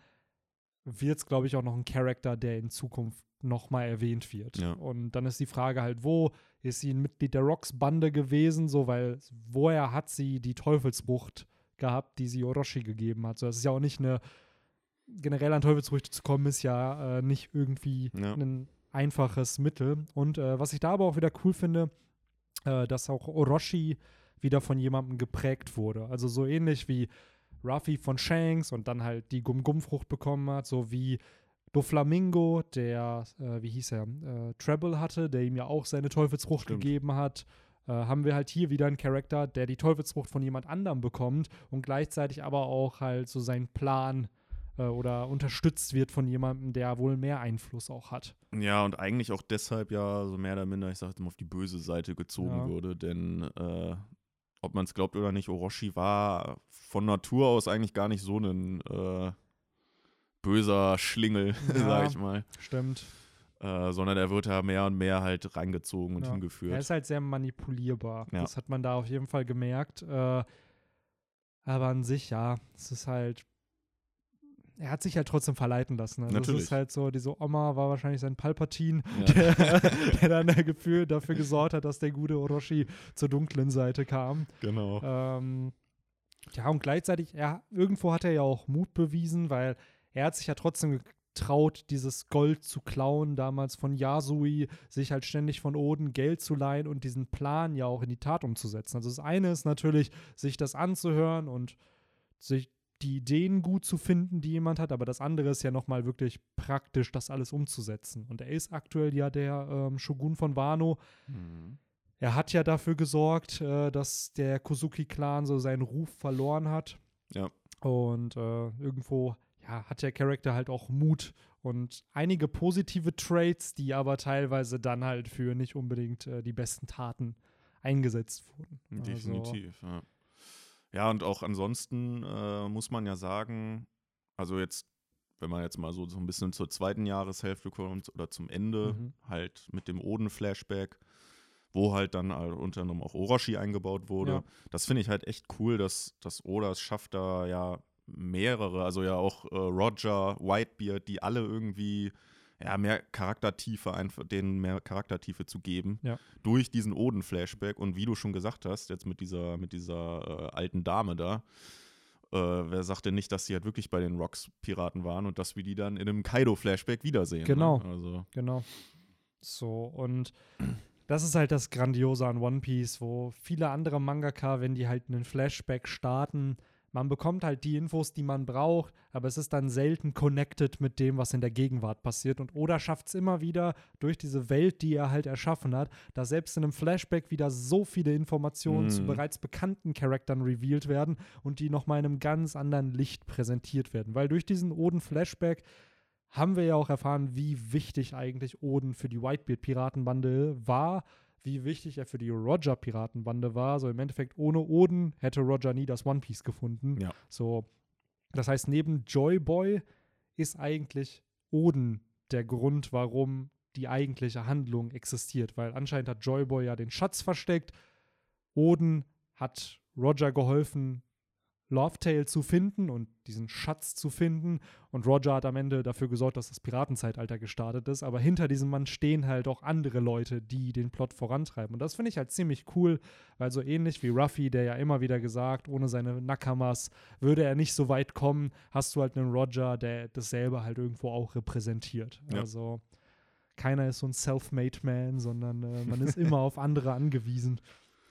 wird es, glaube ich, auch noch ein Charakter, der in Zukunft nochmal erwähnt wird. Ja. Und dann ist die Frage halt, wo ist sie ein Mitglied der Rocks-Bande gewesen? So, weil woher hat sie die Teufelsfrucht gehabt, die sie Orochi gegeben hat? So, das ist ja auch nicht eine generell an Teufelsfrüchte zu kommen, ist ja äh, nicht irgendwie Ja. ein einfaches Mittel. Und äh, was ich da aber auch wieder cool finde, äh, dass auch Orochi wieder von jemandem geprägt wurde. Also so ähnlich wie Ruffy von Shanks und dann halt die Gum-Gum-Frucht bekommen hat, so wie Doflamingo, der, äh, wie hieß er, äh, Treble hatte, der ihm ja auch seine Teufelsfrucht Stimmt. gegeben hat. Äh, haben wir halt hier wieder einen Charakter, der die Teufelsfrucht von jemand anderem bekommt und gleichzeitig aber auch halt so seinen Plan äh, oder unterstützt wird von jemandem, der wohl mehr Einfluss auch hat. Ja, und eigentlich auch deshalb ja so mehr oder minder, ich sagte mal, auf die böse Seite gezogen Ja. wurde. Denn äh, ob man es glaubt oder nicht, Orochi war von Natur aus eigentlich gar nicht so ein äh, böser Schlingel, Ja. sag ich mal. Stimmt. Äh, sondern er wird ja mehr und mehr halt reingezogen und Ja. Er hingeführt. ist halt sehr manipulierbar. Ja. Das hat man da auf jeden Fall gemerkt. Äh, aber an sich, ja, es ist halt. Er hat sich halt trotzdem verleiten lassen. Also es Natürlich. ist halt so, diese Oma war wahrscheinlich sein Palpatin, Ja. der, der dann der Gefühl dafür gesorgt hat, dass der gute Orochi zur dunklen Seite kam. Genau. Ähm, ja, und gleichzeitig, er, irgendwo hat er ja auch Mut bewiesen, weil er hat sich ja trotzdem getraut, dieses Gold zu klauen, damals von Yasui, sich halt ständig von Oden Geld zu leihen und diesen Plan ja auch in die Tat umzusetzen. Also das eine ist natürlich, sich das anzuhören und sich die Ideen gut zu finden, die jemand hat, aber das andere ist ja nochmal wirklich praktisch, das alles umzusetzen. Und er ist aktuell ja der ähm, Shogun von Wano, Mhm. er hat ja dafür gesorgt, äh, dass der Kozuki-Clan so seinen Ruf verloren hat. Ja. Und äh, irgendwo ja, hat der Charakter halt auch Mut und einige positive Traits, die aber teilweise dann halt für nicht unbedingt äh, die besten Taten eingesetzt wurden. Also, Definitiv, ja. Ja, und auch ansonsten äh, muss man ja sagen, also jetzt, wenn man jetzt mal so, so ein bisschen zur zweiten Jahreshälfte kommt oder zum Ende, Mhm. halt mit dem Oden-Flashback, wo halt dann äh, unter anderem auch Orochi eingebaut wurde. Ja. Das finde ich halt echt cool, dass, dass Oda es schafft, da ja mehrere, also ja auch äh, Roger, Whitebeard, die alle irgendwie ja, mehr Charaktertiefe, einfach denen mehr Charaktertiefe zu geben, Ja. durch diesen Oden-Flashback. Und wie du schon gesagt hast, jetzt mit dieser, mit dieser äh, alten Dame da, äh, wer sagt denn nicht, dass die halt wirklich bei den Rocks-Piraten waren und dass wir die dann in einem Kaido-Flashback wiedersehen? Genau. Ne? Also, Genau. So, und das ist halt das Grandiose an One Piece, wo viele andere Mangaka, wenn die halt einen Flashback starten, man bekommt halt die Infos, die man braucht, aber es ist dann selten connected mit dem, was in der Gegenwart passiert. Und Oda schafft es immer wieder durch diese Welt, die er halt erschaffen hat, dass selbst in einem Flashback wieder so viele Informationen zu Mhm. bereits bekannten Charaktern revealed werden und die nochmal in einem ganz anderen Licht präsentiert werden. Weil durch diesen Oden-Flashback haben wir ja auch erfahren, wie wichtig eigentlich Oden für die Whitebeard-Piratenbande war, wie wichtig er für die Roger-Piratenbande war. So im Endeffekt, ohne Oden hätte Roger nie das One Piece gefunden. Ja. So, das heißt, neben Joy Boy ist eigentlich Oden der Grund, warum die eigentliche Handlung existiert, weil anscheinend hat Joy Boy ja den Schatz versteckt. Oden hat Roger geholfen, Lovetail zu finden und diesen Schatz zu finden. Und Roger hat am Ende dafür gesorgt, dass das Piratenzeitalter gestartet ist. Aber hinter diesem Mann stehen halt auch andere Leute, die den Plot vorantreiben. Und das finde ich halt ziemlich cool, weil so ähnlich wie Ruffy, der ja immer wieder gesagt, ohne seine Nakamas würde er nicht so weit kommen, hast du halt einen Roger, der dasselbe halt irgendwo auch repräsentiert. Ja. Also keiner ist so ein Self-Made Man, sondern äh, man ist immer auf andere angewiesen.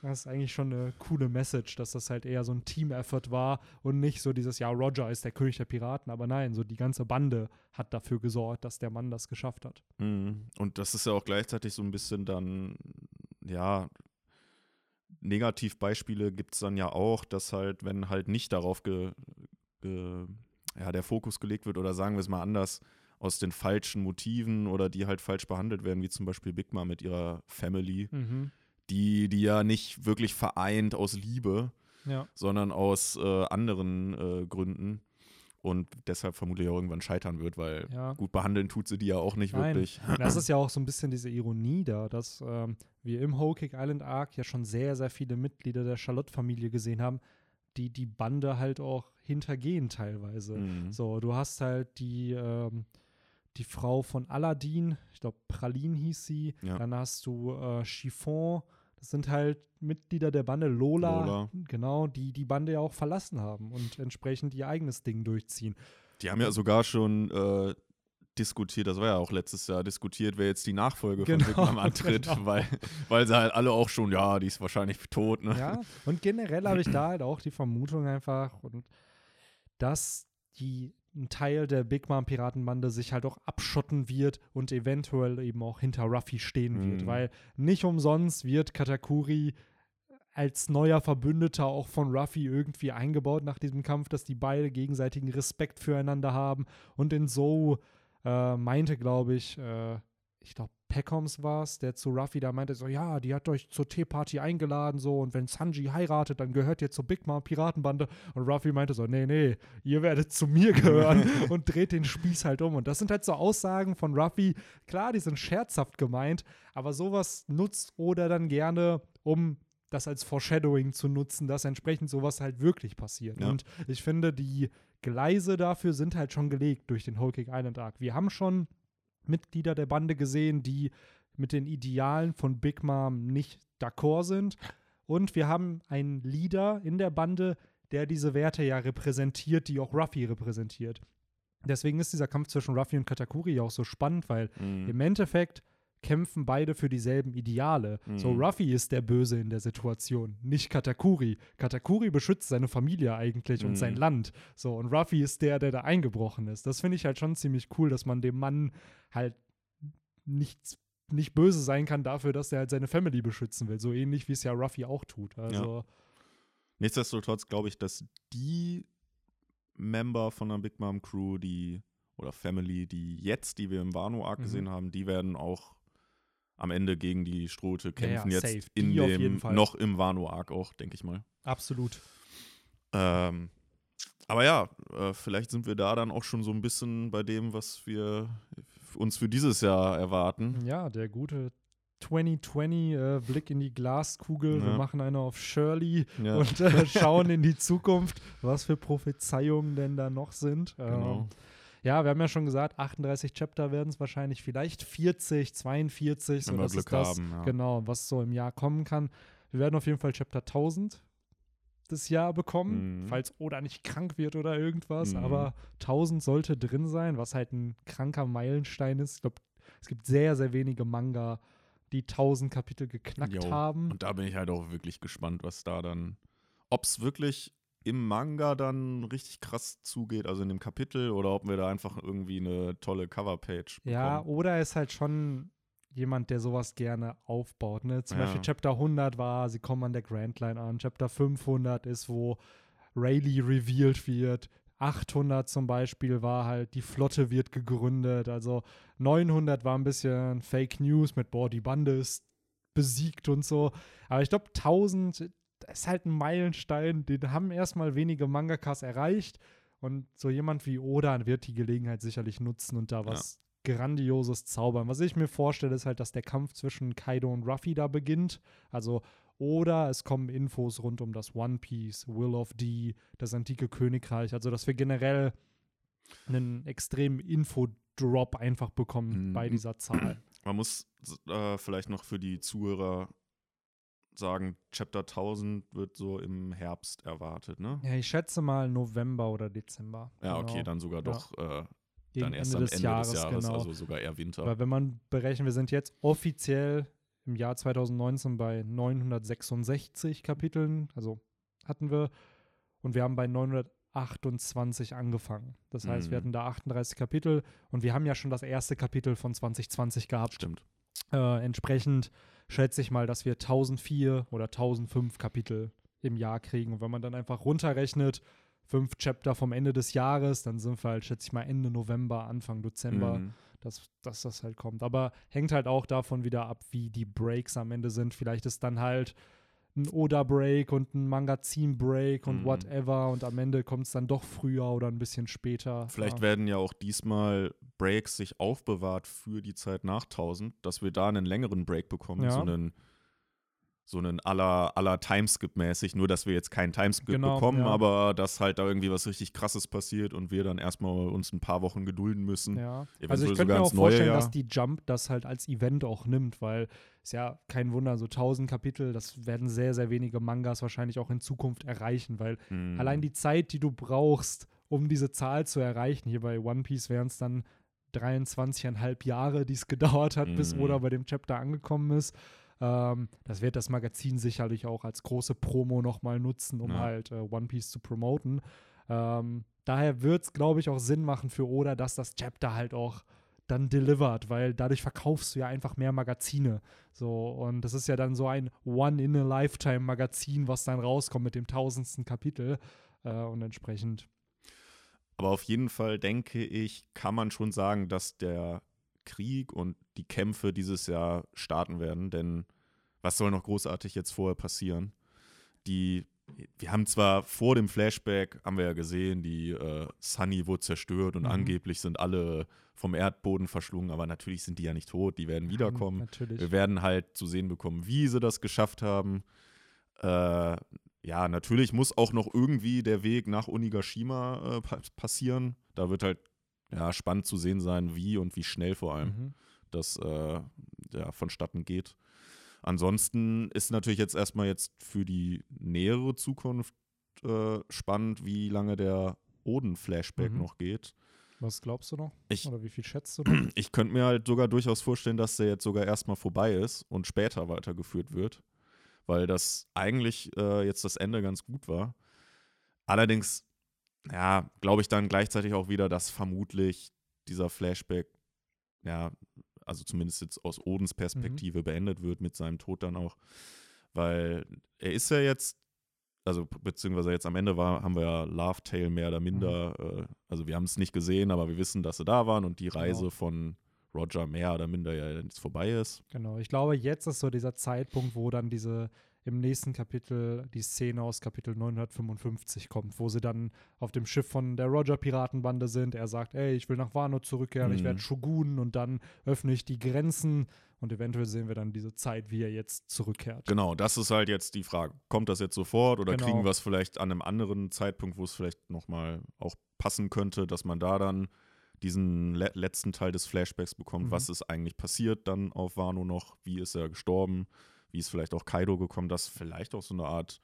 Das ist eigentlich schon eine coole Message, dass das halt eher so ein Team-Effort war und nicht so dieses, ja, Roger ist der König der Piraten, aber nein, so die ganze Bande hat dafür gesorgt, dass der Mann das geschafft hat. Mhm. Und das ist ja auch gleichzeitig so ein bisschen dann, ja, Negativbeispiele gibt es dann ja auch, dass halt, wenn halt nicht darauf ge, ge, ja, der Fokus gelegt wird oder sagen wir es mal anders, aus den falschen Motiven oder die halt falsch behandelt werden, wie zum Beispiel Big Mom mit ihrer Family, die, die ja nicht wirklich vereint aus Liebe, Ja. sondern aus äh, anderen äh, Gründen und deshalb vermutlich auch irgendwann scheitern wird, weil Ja. gut behandeln tut sie die ja auch nicht Nein. wirklich. Das ist ja auch so ein bisschen diese Ironie da, dass ähm, wir im Whole Cake Island Arc ja schon sehr, sehr viele Mitglieder der Charlotte-Familie gesehen haben, die die Bande halt auch hintergehen teilweise. Mhm. So, du hast halt die, ähm, die Frau von Aladdin, ich glaube Praline hieß sie, Ja. dann hast du äh, Chiffon, das sind halt Mitglieder der Bande, Lola, Lola. genau, die die Bande ja auch verlassen haben und entsprechend ihr eigenes Ding durchziehen. Die haben ja sogar schon äh, diskutiert, das war ja auch letztes Jahr diskutiert, wer jetzt die Nachfolge Genau, von Mom antritt, genau. weil, weil sie halt alle auch schon, ja, die ist wahrscheinlich tot, ne? Ja, und generell habe ich da halt auch die Vermutung einfach, und dass die ein Teil der Big Mom Piratenbande sich halt auch abschotten wird und eventuell eben auch hinter Ruffy stehen wird, Mhm. weil nicht umsonst wird Katakuri als neuer Verbündeter auch von Ruffy irgendwie eingebaut nach diesem Kampf, dass die beide gegenseitigen Respekt füreinander haben und in so äh, meinte, glaube ich, äh, ich glaube, Peckoms war es, der zu Ruffy da meinte, so, ja, die hat euch zur Teeparty eingeladen, so, und wenn Sanji heiratet, dann gehört ihr zur Big Mom Piratenbande. Und Ruffy meinte so, nee, nee, ihr werdet zu mir gehören und dreht den Spieß halt um. Und das sind halt so Aussagen von Ruffy, klar, die sind scherzhaft gemeint, aber sowas nutzt Oda dann gerne, um das als Foreshadowing zu nutzen, dass entsprechend sowas halt wirklich passiert. Ja. Und ich finde, die Gleise dafür sind halt schon gelegt durch den Whole Cake Island Arc. Wir haben schon Mitglieder der Bande gesehen, die mit den Idealen von Big Mom nicht d'accord sind. Und wir haben einen Leader in der Bande, der diese Werte ja repräsentiert, die auch Ruffy repräsentiert. Deswegen ist dieser Kampf zwischen Ruffy und Katakuri ja auch so spannend, weil Mhm. im Endeffekt kämpfen beide für dieselben Ideale. So, Mhm. Ruffy ist der Böse in der Situation, nicht Katakuri. Katakuri beschützt seine Familie eigentlich und sein Mhm. Land. So, und Ruffy ist der, der da eingebrochen ist. Das finde ich halt schon ziemlich cool, dass man dem Mann halt nichts nicht böse sein kann dafür, dass er halt seine Family beschützen will. So ähnlich wie es ja Ruffy auch tut. Also, Nichtsdestotrotz glaube ich, dass die Member von der Big Mom Crew, die oder Family, die jetzt, die wir im Wano Arc Mhm. gesehen haben, die werden auch am Ende gegen die Strote Ja, ja, kämpfen. jetzt in Die dem noch im Wano Arc auch, denke ich mal. absolut. Ähm, aber ja, äh, vielleicht sind wir da dann auch schon so ein bisschen bei dem, was wir uns für dieses Jahr erwarten. Ja, der gute 2020 äh, Blick in die Glaskugel. Wir Ja. machen eine auf Shirley Ja, und äh, schauen in die Zukunft, was für Prophezeiungen denn da noch sind. genau. Ja, wir haben ja schon gesagt, 38 Chapter werden es wahrscheinlich, vielleicht 40, 42, so das Glück ist das, haben. Ja. genau, was so im Jahr kommen kann. Wir werden auf jeden Fall Chapter 1000 das Jahr bekommen, Mhm. falls Oda nicht krank wird oder irgendwas, Mhm. aber 1000 sollte drin sein, was halt ein kranker Meilenstein ist. Ich glaube, es gibt sehr, sehr wenige Manga, die 1000 Kapitel geknackt Jo. haben. Und da bin ich halt auch wirklich gespannt, was da dann, ob es wirklich im Manga dann richtig krass zugeht, also in dem Kapitel, oder ob wir da einfach irgendwie eine tolle Coverpage bekommen. Ja, Oda ist halt schon jemand, der sowas gerne aufbaut. Ne? Zum Ja. Beispiel Chapter 100 war, sie kommen an der Grand Line an. Chapter 500 ist, wo Rayleigh revealed wird. 800 zum Beispiel war halt, die Flotte wird gegründet. Also 900 war ein bisschen Fake News mit, boah, die Bande ist besiegt und so. Aber ich glaube, 1000 das ist halt ein Meilenstein, den haben erstmal wenige Mangakas erreicht. Und so jemand wie Oda wird die Gelegenheit sicherlich nutzen und da Ja. was Grandioses zaubern. Was ich mir vorstelle, ist halt, dass der Kampf zwischen Kaido und Ruffy da beginnt. Also, oder es kommen Infos rund um das One Piece, Will of D, das antike Königreich. Also, dass wir generell einen extremen Infodrop einfach bekommen Mhm. bei dieser Zahl. Man muss äh, vielleicht noch für die Zuhörer sagen, Chapter 1000 wird so im Herbst erwartet, ne? Ja, ich schätze mal November oder Dezember. Ja, Genau. okay, dann sogar Ja. doch äh, dann erst Ende am des Ende Jahres, des Jahres, genau. also sogar eher Winter. Weil wenn man berechnet, wir sind jetzt offiziell im Jahr 2019 bei 966 Kapiteln, also hatten wir, und wir haben bei 928 angefangen. Das heißt, wir Mhm. hatten da 38 Kapitel und wir haben ja schon das erste Kapitel von 2020 gehabt. Stimmt. Äh, entsprechend schätze ich mal, dass wir 1004 oder 1005 Kapitel im Jahr kriegen. Und wenn man dann einfach runterrechnet, fünf Chapter vom Ende des Jahres, dann sind wir halt, schätze ich mal, Ende November, Anfang Dezember Mhm. dass, dass das halt kommt. Aber hängt halt auch davon wieder ab, wie die Breaks am Ende sind. Vielleicht ist dann halt ein Oda-Break und ein Magazin-Break und Mhm. whatever und am Ende kommt es dann doch früher oder ein bisschen später. Vielleicht ja. werden ja auch diesmal Breaks sich aufbewahrt für die Zeit nach 1000, dass wir da einen längeren Break bekommen, Ja. so einen so einen aller, aller Timeskip-mäßig, nur dass wir jetzt keinen Timeskip Genau, bekommen, ja. aber dass halt da irgendwie was richtig krasses passiert und wir dann erstmal uns ein paar Wochen gedulden müssen. Ja. Also ich könnte mir auch vorstellen, Jahr. dass die Jump das halt als Event auch nimmt, weil ist ja kein Wunder, so 1000 Kapitel, das werden sehr, sehr wenige Mangas wahrscheinlich auch in Zukunft erreichen, weil Mhm. allein die Zeit, die du brauchst, um diese Zahl zu erreichen, hier bei One Piece wären es dann 23,5 Jahre, die es gedauert hat, bis Mhm. Oda bei dem Chapter angekommen ist. Ähm, das wird das Magazin sicherlich auch als große Promo nochmal nutzen, um Ja. halt äh, One Piece zu promoten. Ähm, daher wird es, glaube ich, auch Sinn machen für Oda, dass das Chapter halt auch dann delivert, weil dadurch verkaufst du ja einfach mehr Magazine. So, und das ist ja dann so ein One-in-a-Lifetime-Magazin, was dann rauskommt mit dem tausendsten Kapitel. Äh, und entsprechend, Aber auf jeden Fall denke ich, kann man schon sagen, dass der Krieg und die Kämpfe dieses Jahr starten werden, denn was soll noch großartig jetzt vorher passieren? Die, wir haben zwar vor dem Flashback, haben wir ja gesehen, die äh, Sunny wurde zerstört und Mhm. angeblich sind alle vom Erdboden verschlungen, aber natürlich sind die ja nicht tot, die werden wiederkommen. natürlich. Wir werden halt zu sehen bekommen, wie sie das geschafft haben. Äh, ja, natürlich muss auch noch irgendwie der Weg nach Onigashima äh, pa passieren. Da wird halt ja, spannend zu sehen sein, wie und wie schnell vor allem Mhm. das äh, ja, vonstatten geht. Ansonsten ist natürlich jetzt erstmal jetzt für die nähere Zukunft äh, spannend, wie lange der Oden-Flashback Mhm. noch geht. Was glaubst du noch? Ich, Oder wie viel schätzt du noch? ich könnte mir halt sogar durchaus vorstellen, dass der jetzt sogar erstmal vorbei ist und später weitergeführt wird, weil das eigentlich äh, jetzt das Ende ganz gut war. Allerdings, ja, glaube ich dann gleichzeitig auch wieder, dass vermutlich dieser Flashback, ja, also zumindest jetzt aus Odens Perspektive beendet wird mit seinem Tod dann auch, weil er ist ja jetzt also beziehungsweise jetzt am Ende war, haben wir ja Love Tale mehr oder minder, äh, also wir haben es nicht gesehen, aber wir wissen, dass sie da waren und die Reise Genau. von Roger mehr oder minder ja jetzt vorbei ist. Genau, ich glaube, jetzt ist so dieser Zeitpunkt, wo dann diese im nächsten Kapitel die Szene aus Kapitel 955 kommt, wo sie dann auf dem Schiff von der Roger-Piratenbande sind. Er sagt, ey, ich will nach Wano zurückkehren, ich Mhm. werde Shogun und dann öffne ich die Grenzen und eventuell sehen wir dann diese Zeit, wie er jetzt zurückkehrt. Genau, das ist halt jetzt die Frage. Kommt das jetzt sofort oder Genau. kriegen wir es vielleicht an einem anderen Zeitpunkt, wo es vielleicht nochmal auch passen könnte, dass man da dann diesen le letzten Teil des Flashbacks bekommt, Mhm. was ist eigentlich passiert dann auf Wano noch, wie ist er gestorben, wie ist vielleicht auch Kaido gekommen, dass vielleicht auch so eine Art,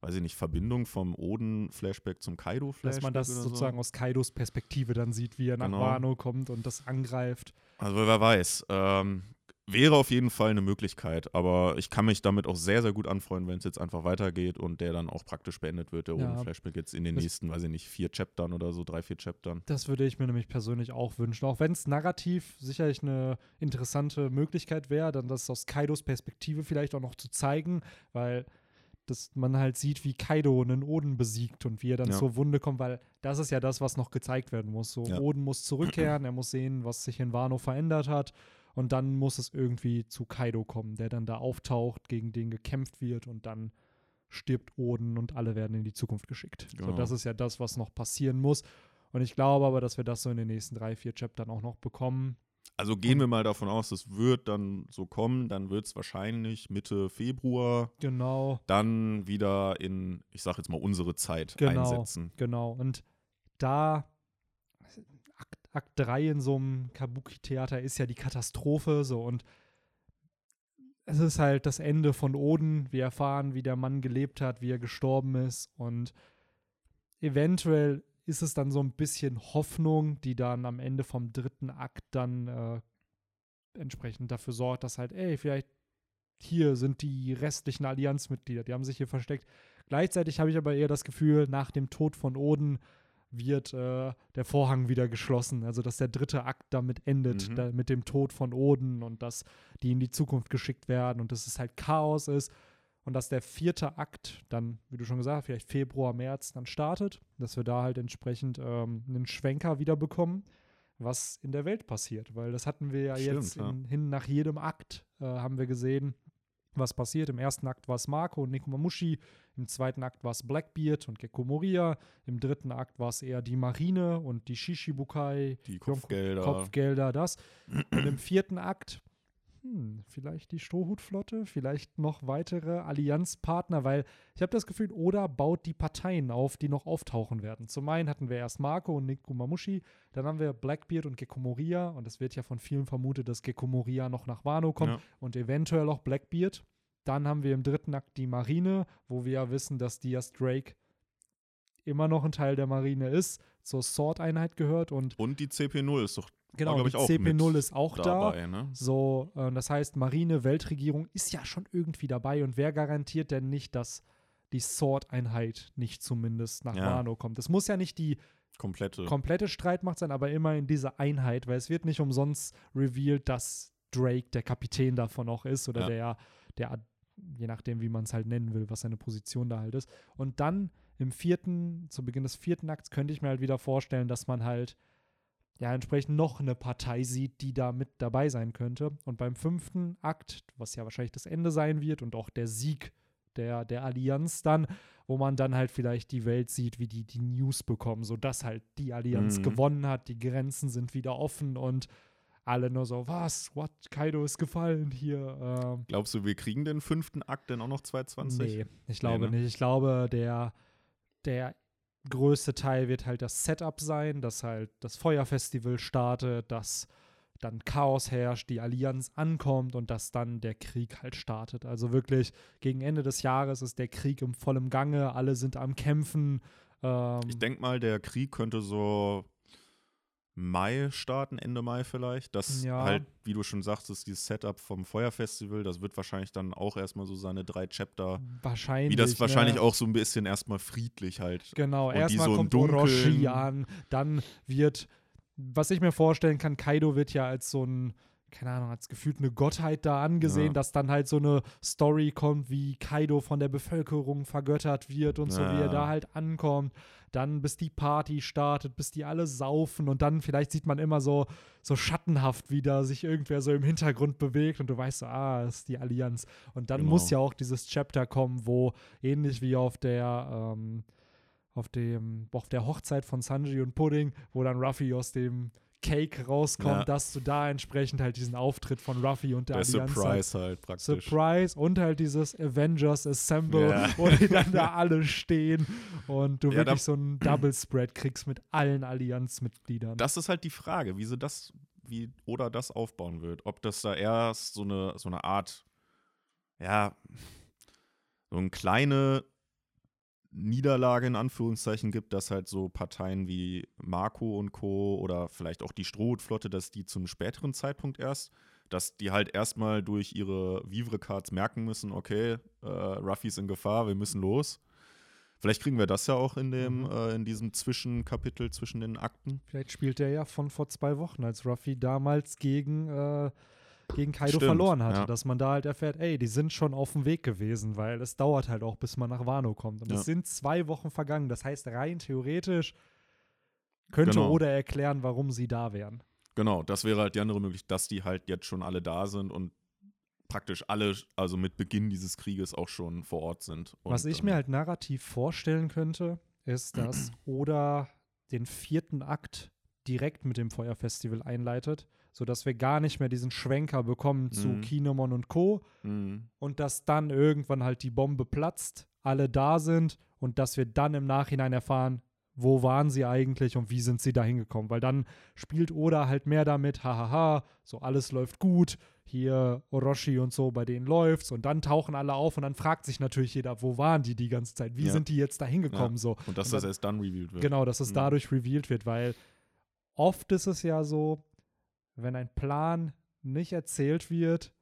weiß ich nicht, Verbindung vom Oden-Flashback zum Kaido-Flashback Dass man das sozusagen aus Kaidos Perspektive dann sieht, wie er nach Genau. Wano kommt und das angreift. Also wer weiß. Ähm, wäre auf jeden Fall eine Möglichkeit, aber ich kann mich damit auch sehr, sehr gut anfreunden, wenn es jetzt einfach weitergeht und der dann auch praktisch beendet wird, der Ja. Oden Flashback jetzt in den nächsten, weiß ich nicht, vier Chaptern oder so, drei, vier Chaptern. Das würde ich mir nämlich persönlich auch wünschen. Auch wenn es narrativ sicherlich eine interessante Möglichkeit wäre, dann das aus Kaidos Perspektive vielleicht auch noch zu zeigen, weil dass man halt sieht, wie Kaido einen Oden besiegt und wie er dann Ja. zur Wunde kommt, weil das ist ja das, was noch gezeigt werden muss. So, Ja. Oden muss zurückkehren, er muss sehen, was sich in Wano verändert hat und dann muss es irgendwie zu Kaido kommen, der dann da auftaucht, gegen den gekämpft wird und dann stirbt Oden und alle werden in die Zukunft geschickt. So, Genau. das ist ja das, was noch passieren muss. Und ich glaube aber, dass wir das so in den nächsten drei, vier Chaptern auch noch bekommen. Also gehen wir mal davon aus, es wird dann so kommen, dann wird es wahrscheinlich Mitte Februar Genau, dann wieder in, ich sag jetzt mal, unsere Zeit Genau. einsetzen. genau. Und da Akt, Akt 3 in so einem Kabuki-Theater ist ja die Katastrophe so und es ist halt das Ende von Oden. Wir erfahren, wie der Mann gelebt hat, wie er gestorben ist und eventuell ist es dann so ein bisschen Hoffnung, die dann am Ende vom dritten Akt dann äh, entsprechend dafür sorgt, dass halt, ey, vielleicht hier sind die restlichen Allianzmitglieder, die haben sich hier versteckt. Gleichzeitig habe ich aber eher das Gefühl, nach dem Tod von Oden wird äh, der Vorhang wieder geschlossen. Also, dass der dritte Akt damit endet, Mhm. da, mit dem Tod von Oden und dass die in die Zukunft geschickt werden und dass es halt Chaos ist und dass der vierte Akt dann, wie du schon gesagt hast, vielleicht Februar, März dann startet, dass wir da halt entsprechend ähm, einen Schwenker wieder bekommen, was in der Welt passiert, weil das hatten wir ja Stimmt, jetzt ja. in, hin nach jedem Akt äh, haben wir gesehen, was passiert. Im ersten Akt war es Marco und Nekomamushi, im zweiten Akt war es Blackbeard und Gekko Moria, im dritten Akt war es eher die Marine und die Shishibukai, Die Kopfgelder. Kopfgelder, das. Und im vierten Akt hm, vielleicht die Strohhutflotte, vielleicht noch weitere Allianzpartner, weil ich habe das Gefühl, Oda baut die Parteien auf, die noch auftauchen werden. Zum einen hatten wir erst Marco und Nick Gumamushi, dann haben wir Blackbeard und Gekko Moria und es wird ja von vielen vermutet, dass Gekko Moria noch nach Wano kommt Ja. und eventuell auch Blackbeard. Dann haben wir im dritten Akt die Marine, wo wir ja wissen, dass Diaz Drake immer noch ein Teil der Marine ist, zur Sword-Einheit gehört und Und die CP0 ist doch genau, glaub die ich, auch CP0 mit ist auch da. dabei, ne? So, äh, das heißt, Marine, Weltregierung ist ja schon irgendwie dabei und wer garantiert denn nicht, dass die Sword-Einheit nicht zumindest nach Ja. Wano kommt? Es muss ja nicht die Komplette. komplette Streitmacht sein, aber immer in dieser Einheit, weil es wird nicht umsonst revealed, dass Drake der Kapitän davon auch ist oder Ja. der, der, je nachdem, wie man es halt nennen will, was seine Position da halt ist. Und dann im vierten, zu Beginn des vierten Akts könnte ich mir halt wieder vorstellen, dass man halt ja entsprechend noch eine Partei sieht, die da mit dabei sein könnte. Und beim fünften Akt, was ja wahrscheinlich das Ende sein wird und auch der Sieg der, der Allianz dann, wo man dann halt vielleicht die Welt sieht, wie die die News bekommen, sodass halt die Allianz Mhm. gewonnen hat, die Grenzen sind wieder offen und alle nur so, was, what, Kaido ist gefallen hier. Ähm, Glaubst du, wir kriegen den fünften Akt denn auch noch 2020? nee, ich glaube ne? nicht. Ich glaube, der, der größte Teil wird halt das Setup sein, dass halt das Feuerfestival startet, dass dann Chaos herrscht, die Allianz ankommt und dass dann der Krieg halt startet. Also wirklich gegen Ende des Jahres ist der Krieg im vollem Gange, alle sind am Kämpfen. Ähm, Ich denke mal, der Krieg könnte so Mai starten, Ende Mai vielleicht. Das Ja. halt, wie du schon sagtest, dieses Setup vom Feuerfestival, das wird wahrscheinlich dann auch erstmal so seine drei Chapter, wahrscheinlich. wie das wahrscheinlich ne? auch so ein bisschen erstmal friedlich halt. Genau, erstmal so kommt Orochi an, dann wird, was ich mir vorstellen kann, Kaido wird ja als so ein, keine Ahnung, als gefühlt eine Gottheit da angesehen, Ja. dass dann halt so eine Story kommt, wie Kaido von der Bevölkerung vergöttert wird und so, wie er Ja. da halt ankommt. Dann bis die Party startet, bis die alle saufen und dann vielleicht sieht man immer so, so schattenhaft, wie da sich irgendwer so im Hintergrund bewegt und du weißt so, ah, ist die Allianz. Und dann Genau. muss ja auch dieses Chapter kommen, wo ähnlich wie auf der, ähm, auf dem, auf der Hochzeit von Sanji und Pudding, wo dann Ruffy aus dem Cake rauskommt, Ja. dass du da entsprechend halt diesen Auftritt von Ruffy und der, Der Allianz. Surprise halt praktisch. Surprise und halt dieses Avengers Assemble, Ja. wo die dann da alle stehen und du Ja, wirklich so einen Double Spread kriegst mit allen Allianzmitgliedern. Das ist halt die Frage, wie sie das, wie Oda das aufbauen wird. Ob das da erst so eine, so eine Art, ja, so eine kleine Niederlage in Anführungszeichen gibt, dass halt so Parteien wie Marco und Co. oder vielleicht auch die Strohhutflotte, dass die zu einem späteren Zeitpunkt erst, dass die halt erstmal durch ihre Vivre-Cards merken müssen, okay, äh, Ruffy ist in Gefahr, wir müssen los. Vielleicht kriegen wir das ja auch in dem, Mhm. äh, in diesem Zwischenkapitel zwischen den Akten. Vielleicht spielt der ja von vor zwei Wochen, als Ruffy damals gegen, äh, gegen Kaido Stimmt, verloren hatte, ja. dass man da halt erfährt, ey, die sind schon auf dem Weg gewesen, weil es dauert halt auch, bis man nach Wano kommt. Und Ja. es sind zwei Wochen vergangen. Das heißt, rein theoretisch könnte Genau. Oda erklären, warum sie da wären. Genau, das wäre halt die andere Möglichkeit, dass die halt jetzt schon alle da sind und praktisch alle, also mit Beginn dieses Krieges auch schon vor Ort sind. Und, Was ich ähm, mir halt narrativ vorstellen könnte, ist, dass Oda den vierten Akt direkt mit dem Feuerfestival einleitet, sodass wir gar nicht mehr diesen Schwenker bekommen zu Mhm. Kinemon und Co. Mhm. und dass dann irgendwann halt die Bombe platzt, alle da sind und dass wir dann im Nachhinein erfahren, wo waren sie eigentlich und wie sind sie da hingekommen. Weil dann spielt Oda halt mehr damit, hahaha, so alles läuft gut, hier Orochi und so, bei denen läuft's und dann tauchen alle auf und dann fragt sich natürlich jeder, wo waren die die ganze Zeit, wie Ja. sind die jetzt da hingekommen so. Und dass Und das dann- erst dann revealed wird. Genau, dass es Mhm. dadurch revealed wird, weil oft ist es ja so, wenn ein Plan nicht erzählt wird,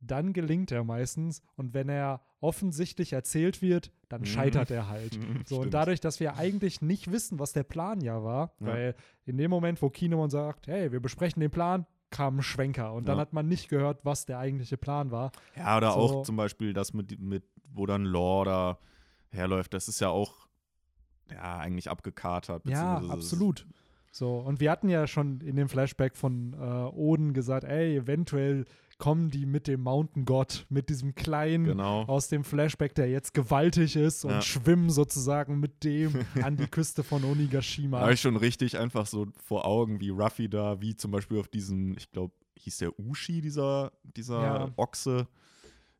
dann gelingt er meistens und wenn er offensichtlich erzählt wird, dann Mhm. scheitert er halt. So, und dadurch, dass wir eigentlich nicht wissen, was der Plan ja war, Ja. weil in dem Moment, wo Kinemon sagt, hey, wir besprechen den Plan, kam ein Schwenker und dann Ja. hat man nicht gehört, was der eigentliche Plan war. Ja, oder So. auch zum Beispiel das mit, mit wo dann Law da herläuft, das ist ja auch ja, eigentlich abgekatert. Ja, absolut. So, und wir hatten ja schon in dem Flashback von äh, Oden gesagt, ey, eventuell kommen die mit dem Mountain God, mit diesem kleinen Genau. aus dem Flashback, der jetzt gewaltig ist und Ja. schwimmen sozusagen mit dem an die Küste von Onigashima. Da habe ich schon richtig einfach so vor Augen, wie Ruffy da, wie zum Beispiel auf diesem, ich glaube, hieß der Ushi, dieser, dieser Ja. Ochse,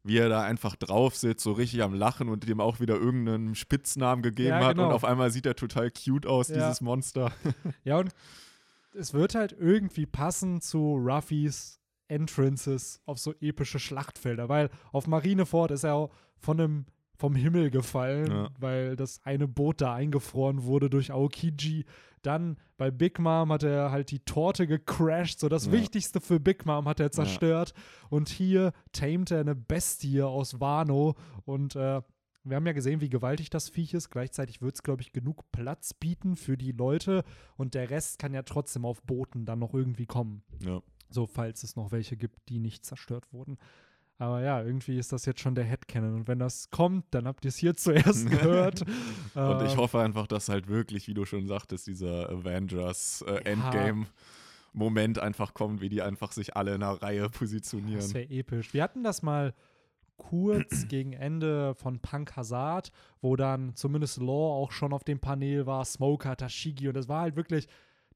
wie er da einfach drauf sitzt, so richtig am Lachen und dem auch wieder irgendeinen Spitznamen gegeben Ja, hat. genau. Und auf einmal sieht er total cute aus, Ja. dieses Monster. Ja, und es wird halt irgendwie passen zu Ruffys Entrances auf so epische Schlachtfelder, weil auf Marineford ist er auch von einem vom Himmel gefallen, Ja. weil das eine Boot da eingefroren wurde durch Aokiji. Dann bei Big Mom hat er halt die Torte gecrashed, so das Ja. Wichtigste für Big Mom hat er zerstört. Und hier tamed er eine Bestie aus Wano und äh, wir haben ja gesehen, wie gewaltig das Viech ist. Gleichzeitig wird es, glaube ich, genug Platz bieten für die Leute und der Rest kann ja trotzdem auf Booten dann noch irgendwie kommen. Ja. So, falls es noch welche gibt, die nicht zerstört wurden. Aber ja, irgendwie ist das jetzt schon der Headcanon. Und wenn das kommt, dann habt ihr es hier zuerst gehört. Und ich Ähm, hoffe einfach, dass halt wirklich, wie du schon sagtest, dieser Avengers äh, Ja. Endgame Moment einfach kommt, wie die einfach sich alle in einer Reihe Das positionieren. wäre episch. Wir hatten das mal kurz gegen Ende von Punk Hazard, wo dann zumindest Law auch schon auf dem Panel war, Smoker, Tashigi und das war halt wirklich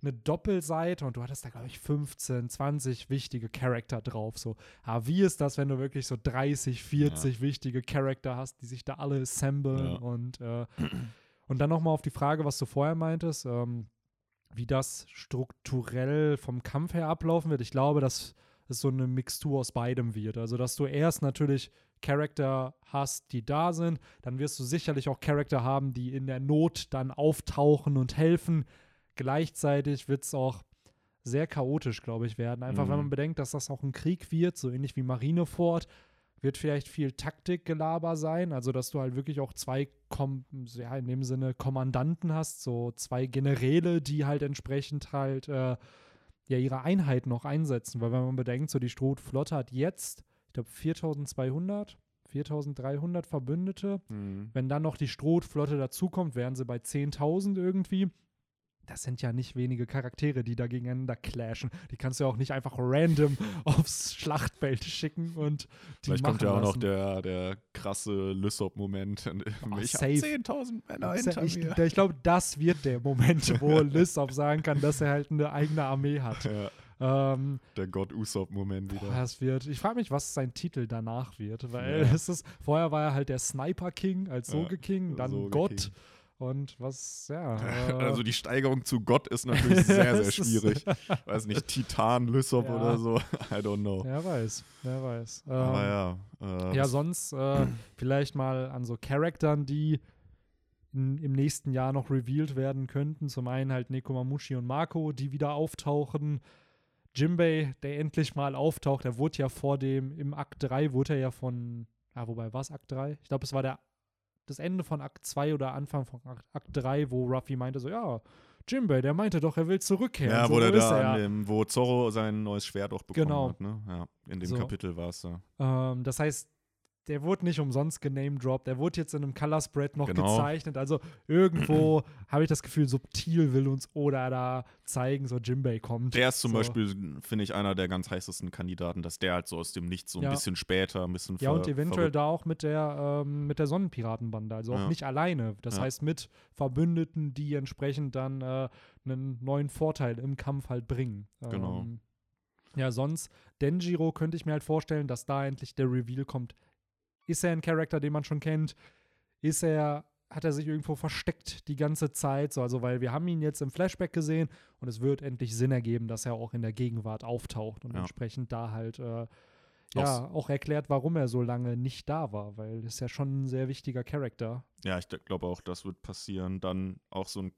eine Doppelseite und du hattest da, glaube ich, 15, 20 wichtige Charakter drauf. So, aber wie ist das, wenn du wirklich so 30, 40 wichtige Charakter hast, die sich da alle assemblen Ja. und, äh, und dann nochmal auf die Frage, was du vorher meintest, ähm, wie das strukturell vom Kampf her ablaufen wird. Ich glaube, dass es so eine Mixtur aus beidem wird. Also, dass du erst natürlich Charakter hast, die da sind, dann wirst du sicherlich auch Charakter haben, die in der Not dann auftauchen und helfen. Gleichzeitig wird es auch sehr chaotisch, glaube ich, werden. Einfach, wenn Mhm. man bedenkt, dass das auch ein Krieg wird, so ähnlich wie Marineford, wird vielleicht viel Taktikgelaber sein, also dass du halt wirklich auch zwei, Kom ja, in dem Sinne Kommandanten hast, so zwei Generäle, die halt entsprechend halt äh, ja ihre Einheit noch einsetzen, weil wenn man bedenkt, so die Strohflotte hat jetzt, ich glaube 4200, 4300 Verbündete, Mhm. wenn dann noch die Strohflotte dazukommt, wären sie bei 10.000 irgendwie. Das sind ja nicht wenige Charaktere, die da gegeneinander clashen. Die kannst du ja auch nicht einfach random aufs Schlachtfeld schicken und die Vielleicht kommt ja auch noch der, der krasse Lysop-Moment. Oh, ich habe 10.000 Männer hinter ich mir. ich glaube, das wird der Moment, wo Lissop sagen kann, dass er halt eine eigene Armee hat. Ja, Ähm, der Gott Usopp-Moment wieder. das wird, ich frage mich, was sein Titel danach wird, weil Ja. es ist, vorher war er halt der Sniper King als Ja, Soge King, dann Soge Gott King. Und was, ja. äh, Also die Steigerung zu Gott ist natürlich sehr, sehr schwierig. Weiß nicht, Titan, Lysop Ja. oder so. I don't know. Wer weiß, wer weiß. Ähm, Aber ja. Äh, Ja, sonst äh, vielleicht mal an so Charaktern, die in, im nächsten Jahr noch revealed werden könnten. Zum einen halt Nekomamushi und Marco, die wieder auftauchen. Jimbei, der endlich mal auftaucht, der wurde ja vor dem, im Akt 3 wurde er ja von, ah, wobei war es Akt 3? Ich glaube, es war der, das Ende von Akt 2 oder Anfang von Akt, Akt 3, wo Ruffy meinte so, ja, Jimbei, der meinte doch, er will zurückkehren. ja, so wo der da an dem, wo Zorro sein neues Schwert auch bekommen Genau. hat, ne? Ja, in dem So. Kapitel war es da. Ähm, das heißt, der wurde nicht umsonst genamedroppt, der wurde jetzt in einem Color Spread noch Genau. gezeichnet. Also irgendwo habe ich das Gefühl, subtil will uns Oda da zeigen, so Jimbei kommt. Der ist zum so. Beispiel, finde ich, einer der ganz heißesten Kandidaten, dass der halt so aus dem Nichts so ein Ja. bisschen später, ein bisschen Ja, und eventuell da auch mit der, ähm, mit der Sonnenpiratenbande, also auch Ja. nicht alleine. Das Ja. heißt mit Verbündeten, die entsprechend dann äh, einen neuen Vorteil im Kampf halt bringen. Genau. Ähm, ja, sonst, Denjiro könnte ich mir halt vorstellen, dass da endlich der Reveal kommt. Ist er ein Charakter, den man schon kennt? Ist er, hat er sich irgendwo versteckt die ganze Zeit? So, also, weil wir haben ihn jetzt im Flashback gesehen und es wird endlich Sinn ergeben, dass er auch in der Gegenwart auftaucht und Ja. entsprechend da halt äh, ja, auch erklärt, warum er so lange nicht da war, weil ist ja schon ein sehr wichtiger Charakter. Ja, ich glaube auch, das wird passieren. Dann auch so ein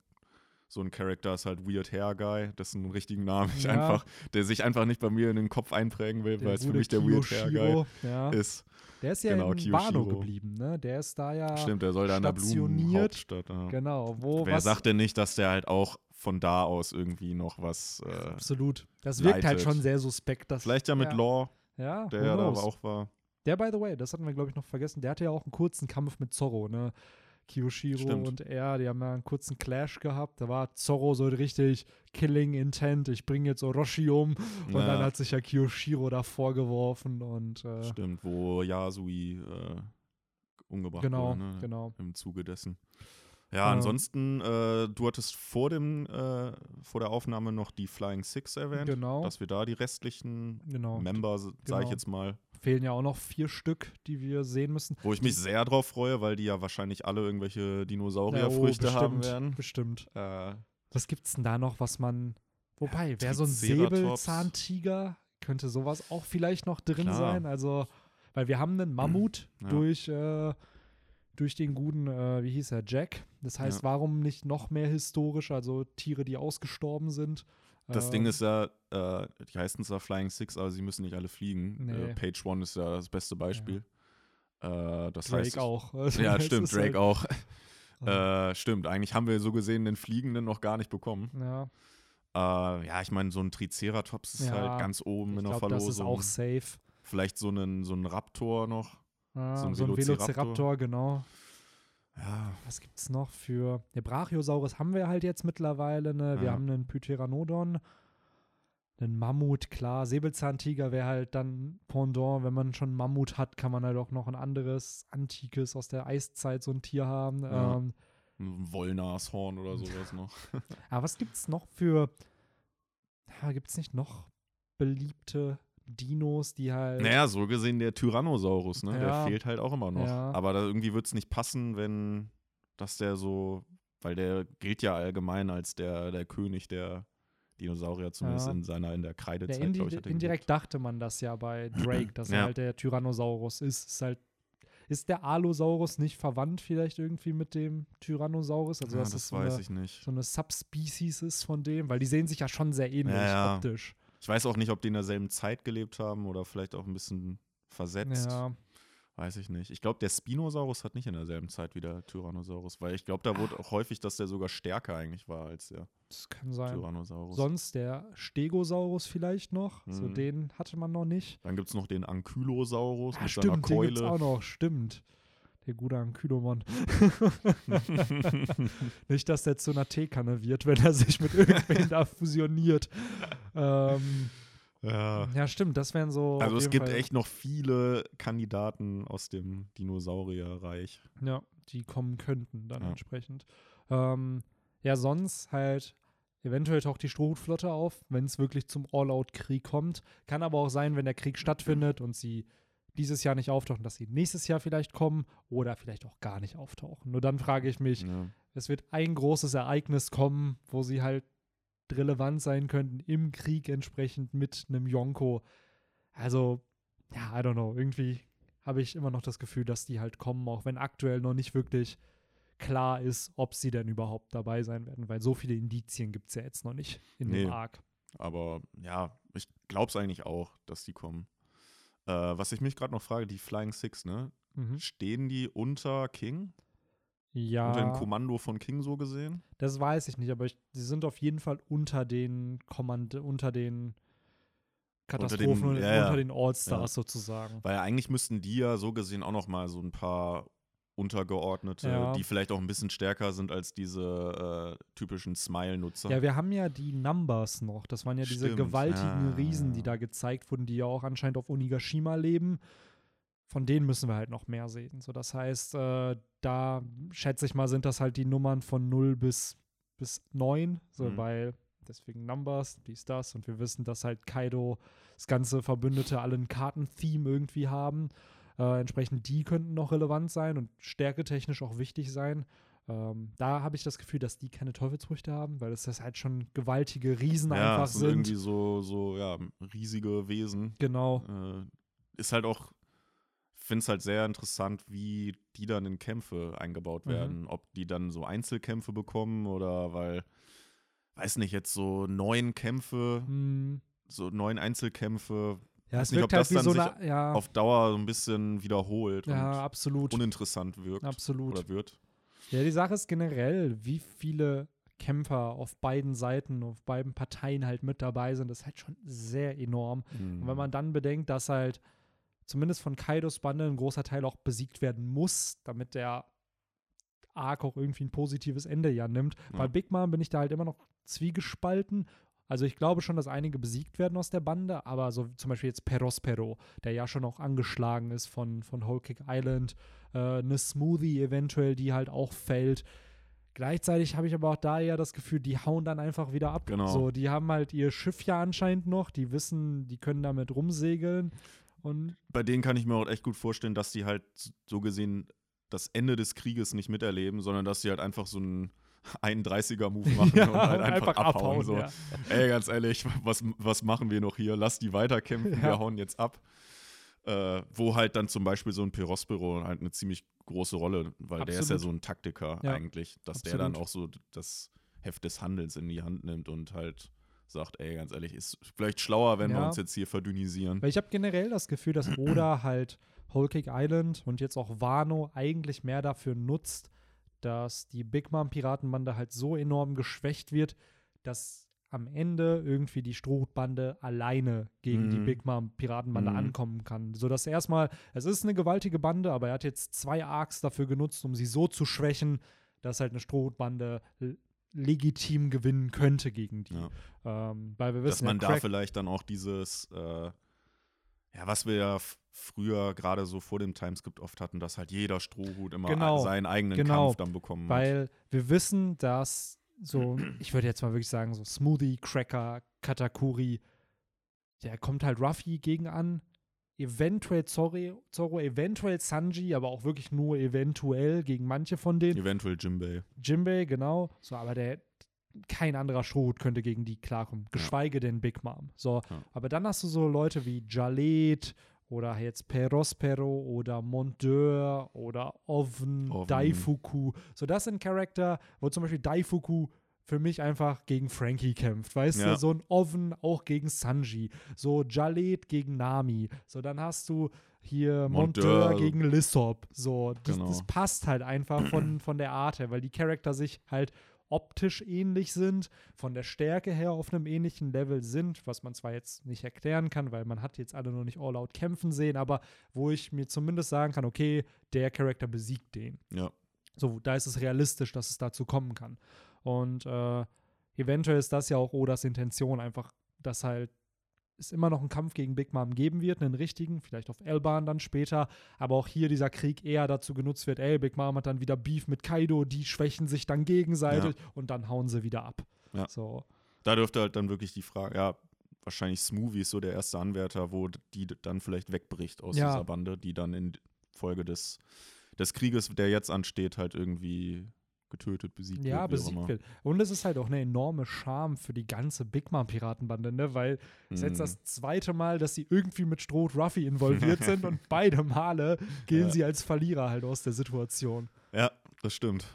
so ein Charakter ist halt Weird Hair Guy, das ist ein richtigen Namen, ich Ja. einfach, der sich einfach nicht bei mir in den Kopf einprägen will, weil es für mich der Weird Hair Guy ja. ist. Der ist ja Genau, in Kiyoshiro. Wano geblieben, ne? Der ist da ja Stimmt, der soll da in der. Blumenhauptstadt. Ja. genau, wo Wer was sagt denn nicht, dass der halt auch von da aus irgendwie noch was. Äh, absolut. Das wirkt halt leitet. schon sehr suspekt, dass vielleicht ja mit ja. Law, Ja, der ja da knows? auch war. Der, by the way, das hatten wir, glaube ich, noch vergessen. Der hatte ja auch einen kurzen Kampf mit Zorro, ne? Kiyoshiro Stimmt. und er, die haben ja einen kurzen Clash gehabt. Da war Zorro so richtig Killing Intent. Ich bringe jetzt Orochi um. Und Ja. dann hat sich ja Kiyoshiro da vorgeworfen und äh, Stimmt, wo Yasui äh, umgebracht genau, wurde, ne? genau. Im Zuge dessen. Ja, Ähm, ansonsten, äh, du hattest vor, dem, äh, vor der Aufnahme noch die Flying Six erwähnt, Genau, dass wir da die restlichen genau. Member, sage Genau. ich jetzt mal, Fehlen ja auch noch vier Stück, die wir sehen müssen. wo ich mich sehr drauf freue, weil die ja wahrscheinlich alle irgendwelche Dinosaurierfrüchte Ja, oh, haben werden. Bestimmt. Äh, Was gibt's denn da noch, was man. Wobei, wäre so ein. Säbelzahntiger, könnte sowas auch vielleicht noch drin Klar. sein. Also, weil wir haben einen Mammut Ja. durch, äh, durch den guten, äh, wie hieß er, Jack. Das heißt, Ja. warum nicht noch mehr historisch, also Tiere, die ausgestorben sind? Das Ähm, Ding ist ja, äh, die heißen zwar Flying Six, aber sie müssen nicht alle fliegen. Nee. Äh, Page One ist ja das beste Beispiel. Äh, das Drake heißt, auch. Also, Ja, stimmt, Drake halt, auch. äh, Äh, stimmt, eigentlich haben wir so gesehen den Fliegenden noch gar nicht bekommen. ja, Äh, ja, ich meine, so ein Triceratops ist Ja, halt ganz oben ich in der glaube, das Verlosung. ist auch safe. Vielleicht so ein, so Raptor noch. Ja, So so ein ein, Velociraptor. Velociraptor, genau. Ja, Was gibt's noch für. Der Brachiosaurus haben wir halt jetzt mittlerweile, ne? Wir Ja. haben einen Pteranodon, einen Mammut, klar. Säbelzahntiger wäre halt dann Pendant. Wenn man schon Mammut hat, kann man halt auch noch ein anderes, antikes aus der Eiszeit, so ein Tier haben. Ja. Ähm, ein Wollnashorn oder sowas noch. aber was gibt's noch für. Ja, gibt's nicht noch beliebte Dinos, die halt. Naja, so gesehen der Tyrannosaurus, ne? Der Ja. fehlt halt auch immer noch. Ja. Aber da irgendwie wird es nicht passen, wenn dass der so, weil der gilt ja allgemein als der, der König der Dinosaurier, zumindest Ja. in seiner, in der Kreidezeit, indi glaube ich, hat indirekt dachte man das ja bei Drake, dass er halt der Tyrannosaurus ist. Ist halt. Ist der Allosaurus nicht verwandt vielleicht irgendwie mit dem Tyrannosaurus? Also, dass das so weiß eine, ich nicht. so eine Subspecies ist von dem, weil die sehen sich ja schon sehr ähnlich optisch. Ich weiß auch nicht, ob die in derselben Zeit gelebt haben oder vielleicht auch ein bisschen versetzt. Ja, Weiß ich nicht. Ich glaube, der Spinosaurus hat nicht in derselben Zeit wie der Tyrannosaurus, weil ich glaube, da wurde auch häufig, dass der sogar stärker eigentlich war als der das kann sein. Tyrannosaurus. Sonst der Stegosaurus vielleicht noch. So Mhm. den hatte man noch nicht. Dann gibt es noch den Ankylosaurus Ah, mit stimmt, seiner den gibt's Keule. auch noch. Stimmt. Der gute Ankylomon. Nicht, dass der zu einer Teekanne wird, wenn er sich mit irgendwen da fusioniert. Ähm, ja. ja, stimmt, das wären so. Also es gibt Fall, echt noch viele Kandidaten aus dem Dinosaurierreich. Ja, die kommen könnten dann Ja. entsprechend. Ähm, ja, sonst halt. Eventuell taucht die Strohhutflotte auf, wenn es wirklich zum All-Out-Krieg kommt. Kann aber auch sein, wenn der Krieg stattfindet und sie dieses Jahr nicht auftauchen, dass sie nächstes Jahr vielleicht kommen oder vielleicht auch gar nicht auftauchen. Nur dann frage ich mich, Ja. es wird ein großes Ereignis kommen, wo sie halt relevant sein könnten im Krieg entsprechend mit einem Yonko. Also, ja, I don't know. Irgendwie habe ich immer noch das Gefühl, dass die halt kommen, auch wenn aktuell noch nicht wirklich klar ist, ob sie denn überhaupt dabei sein werden, weil so viele Indizien gibt es ja jetzt noch nicht in Nee. dem Arc. Aber ja, ich glaube es eigentlich auch, dass die kommen. Äh, was ich mich gerade noch frage, die Flying Six, ne? Mhm. Stehen die unter King? Ja, Unter dem Kommando von King so gesehen? das weiß ich nicht, aber ich, sie sind auf jeden Fall unter den Kommand unter den Katastrophen, unter den, ja, ja. All-Stars sozusagen. Weil eigentlich müssten die ja so gesehen auch noch mal so ein paar Untergeordnete, Ja. die vielleicht auch ein bisschen stärker sind als diese äh, typischen Smile-Nutzer. Ja, wir haben ja die Numbers noch. Das waren ja diese Stimmt, gewaltigen ja, Riesen, die da gezeigt wurden, die ja auch anscheinend auf Onigashima leben. Von denen müssen wir halt noch mehr sehen. So, das heißt, äh, da schätze ich mal, sind das halt die Nummern von 0 bis, bis 9. So, Mhm. weil deswegen Numbers, dies, das. Und wir wissen, dass halt Kaido, das ganze Verbündete, alle ein Kartentheme irgendwie haben. Äh, entsprechend die könnten noch relevant sein und stärketechnisch auch wichtig sein. Ähm, da habe ich das Gefühl, dass die keine Teufelsfrüchte haben, weil das, das halt schon gewaltige Riesen ja, einfach sind sind. irgendwie so, so ja, riesige Wesen. Genau. Äh, ist halt auch, ich finde es halt sehr interessant, wie die dann in Kämpfe eingebaut Mhm. werden. Ob die dann so Einzelkämpfe bekommen oder weil, weiß nicht, jetzt so neun Kämpfe, Hm. so neun Einzelkämpfe Ja, es nicht, wirkt ob halt das wie dann so sich eine. Ja, auf Dauer so ein bisschen wiederholt ja und absolut. uninteressant wirkt Absolut. oder wird. Ja, die Sache ist generell, wie viele Kämpfer auf beiden Seiten, auf beiden Parteien halt mit dabei sind, ist halt schon sehr enorm. Und wenn man dann bedenkt, dass halt zumindest von Kaidos Bande ein großer Teil auch besiegt werden muss, damit der Arc auch irgendwie ein positives Ende ja nimmt. Ja. Bei Big Mom bin ich da halt immer noch zwiegespalten. Also ich glaube schon, dass einige besiegt werden aus der Bande, aber so zum Beispiel jetzt Perospero, der ja schon auch angeschlagen ist von, von Whole Cake Island, äh, eine Smoothie eventuell, die halt auch fällt. Gleichzeitig habe ich aber auch da eher das Gefühl, die hauen dann einfach wieder ab. Genau. So, die haben halt ihr Schiff ja anscheinend noch, die wissen, die können damit rumsegeln. Und Bei denen kann ich mir auch echt gut vorstellen, dass die halt so gesehen das Ende des Krieges nicht miterleben, sondern dass sie halt einfach so einen 31er-Move machen und halt einfach, abhauen. so. ja. Ey, ganz ehrlich, was, was machen wir noch hier? Lass die weiterkämpfen, Ja. wir hauen jetzt ab. Äh, wo halt dann zum Beispiel so ein Perospero halt eine ziemlich große Rolle, weil der ist ja Absolut. so ein Taktiker Ja, eigentlich, dass der dann absolut. auch so das Heft des Handels in die Hand nimmt und halt sagt, ey, ganz ehrlich, ist vielleicht schlauer, wenn wir Ja. uns jetzt hier verdünnisieren. Weil ich habe generell das Gefühl, dass Oda halt Whole Cake Island und jetzt auch Wano eigentlich mehr dafür nutzt, dass die Big Mom Piratenbande halt so enorm geschwächt wird, dass am Ende irgendwie die Strohhutbande alleine gegen die Mhm. Big Mom Piratenbande Mhm. ankommen kann. Sodass erstmal, es ist eine gewaltige Bande, aber er hat jetzt zwei Arcs dafür genutzt, um sie so zu schwächen, dass halt eine Strohhutbande l- legitim gewinnen könnte gegen die. Ja. Ähm, weil wir Dass wissen, man ja, da vielleicht dann auch dieses, äh, ja, was wir ja früher gerade so vor dem Timeskript oft hatten, dass halt jeder Strohhut immer Genau, seinen eigenen genau, Kampf dann bekommen hat. Weil wir wissen, dass so, ich würde jetzt mal wirklich sagen, so Smoothie, Cracker, Katakuri, der kommt halt Ruffy gegen an. Eventuell Zorro, Zorro, eventuell Sanji, aber auch wirklich nur eventuell gegen manche von denen. Eventuell Jimbei. Jimbei, genau. So, aber der, kein anderer Strohhut könnte gegen die klarkommen. Geschweige denn Big Mom. So, Ja. aber dann hast du so Leute wie Jalet oder jetzt Perospero oder Monteur oder Oven, Oven. Daifuku. So, das sind Charakter, wo zum Beispiel Daifuku für mich einfach gegen Frankie kämpft. Weißt Ja. du, so ein Oven auch gegen Sanji. So Jalet gegen Nami. So, dann hast du hier Monteur, Monteur. gegen Lissop. So, das, Genau. das passt halt einfach von, von der Art her, weil die Charakter sich halt optisch ähnlich sind, von der Stärke her auf einem ähnlichen Level sind, was man zwar jetzt nicht erklären kann, weil man hat jetzt alle noch nicht all out kämpfen sehen, aber wo ich mir zumindest sagen kann, okay, der Charakter besiegt den. Ja. So, da ist es realistisch, dass es dazu kommen kann. Und äh, eventuell ist das ja auch Odas Intention, einfach, dass halt es immer noch einen Kampf gegen Big Mom geben wird, einen richtigen, vielleicht auf Elban dann später, aber auch hier dieser Krieg eher dazu genutzt wird, ey, Big Mom hat dann wieder Beef mit Kaido, die schwächen sich dann gegenseitig und dann hauen sie wieder ab. Ja. So, Da dürfte halt dann wirklich die Frage, ja, wahrscheinlich Smoothie ist so der erste Anwärter, wo die dann vielleicht wegbricht aus Ja. dieser Bande, die dann in Folge des, des Krieges, der jetzt ansteht, halt irgendwie getötet, besiegt ja, wird. auch besiegt wird. Und es ist halt auch eine enorme Scham für die ganze Big Mom Piratenbande, ne, weil es ist jetzt Mhm. das zweite Mal, dass sie irgendwie mit Stroh und Ruffy involviert sind und beide Male gehen Ja. sie als Verlierer halt aus der Situation. Ja, das stimmt.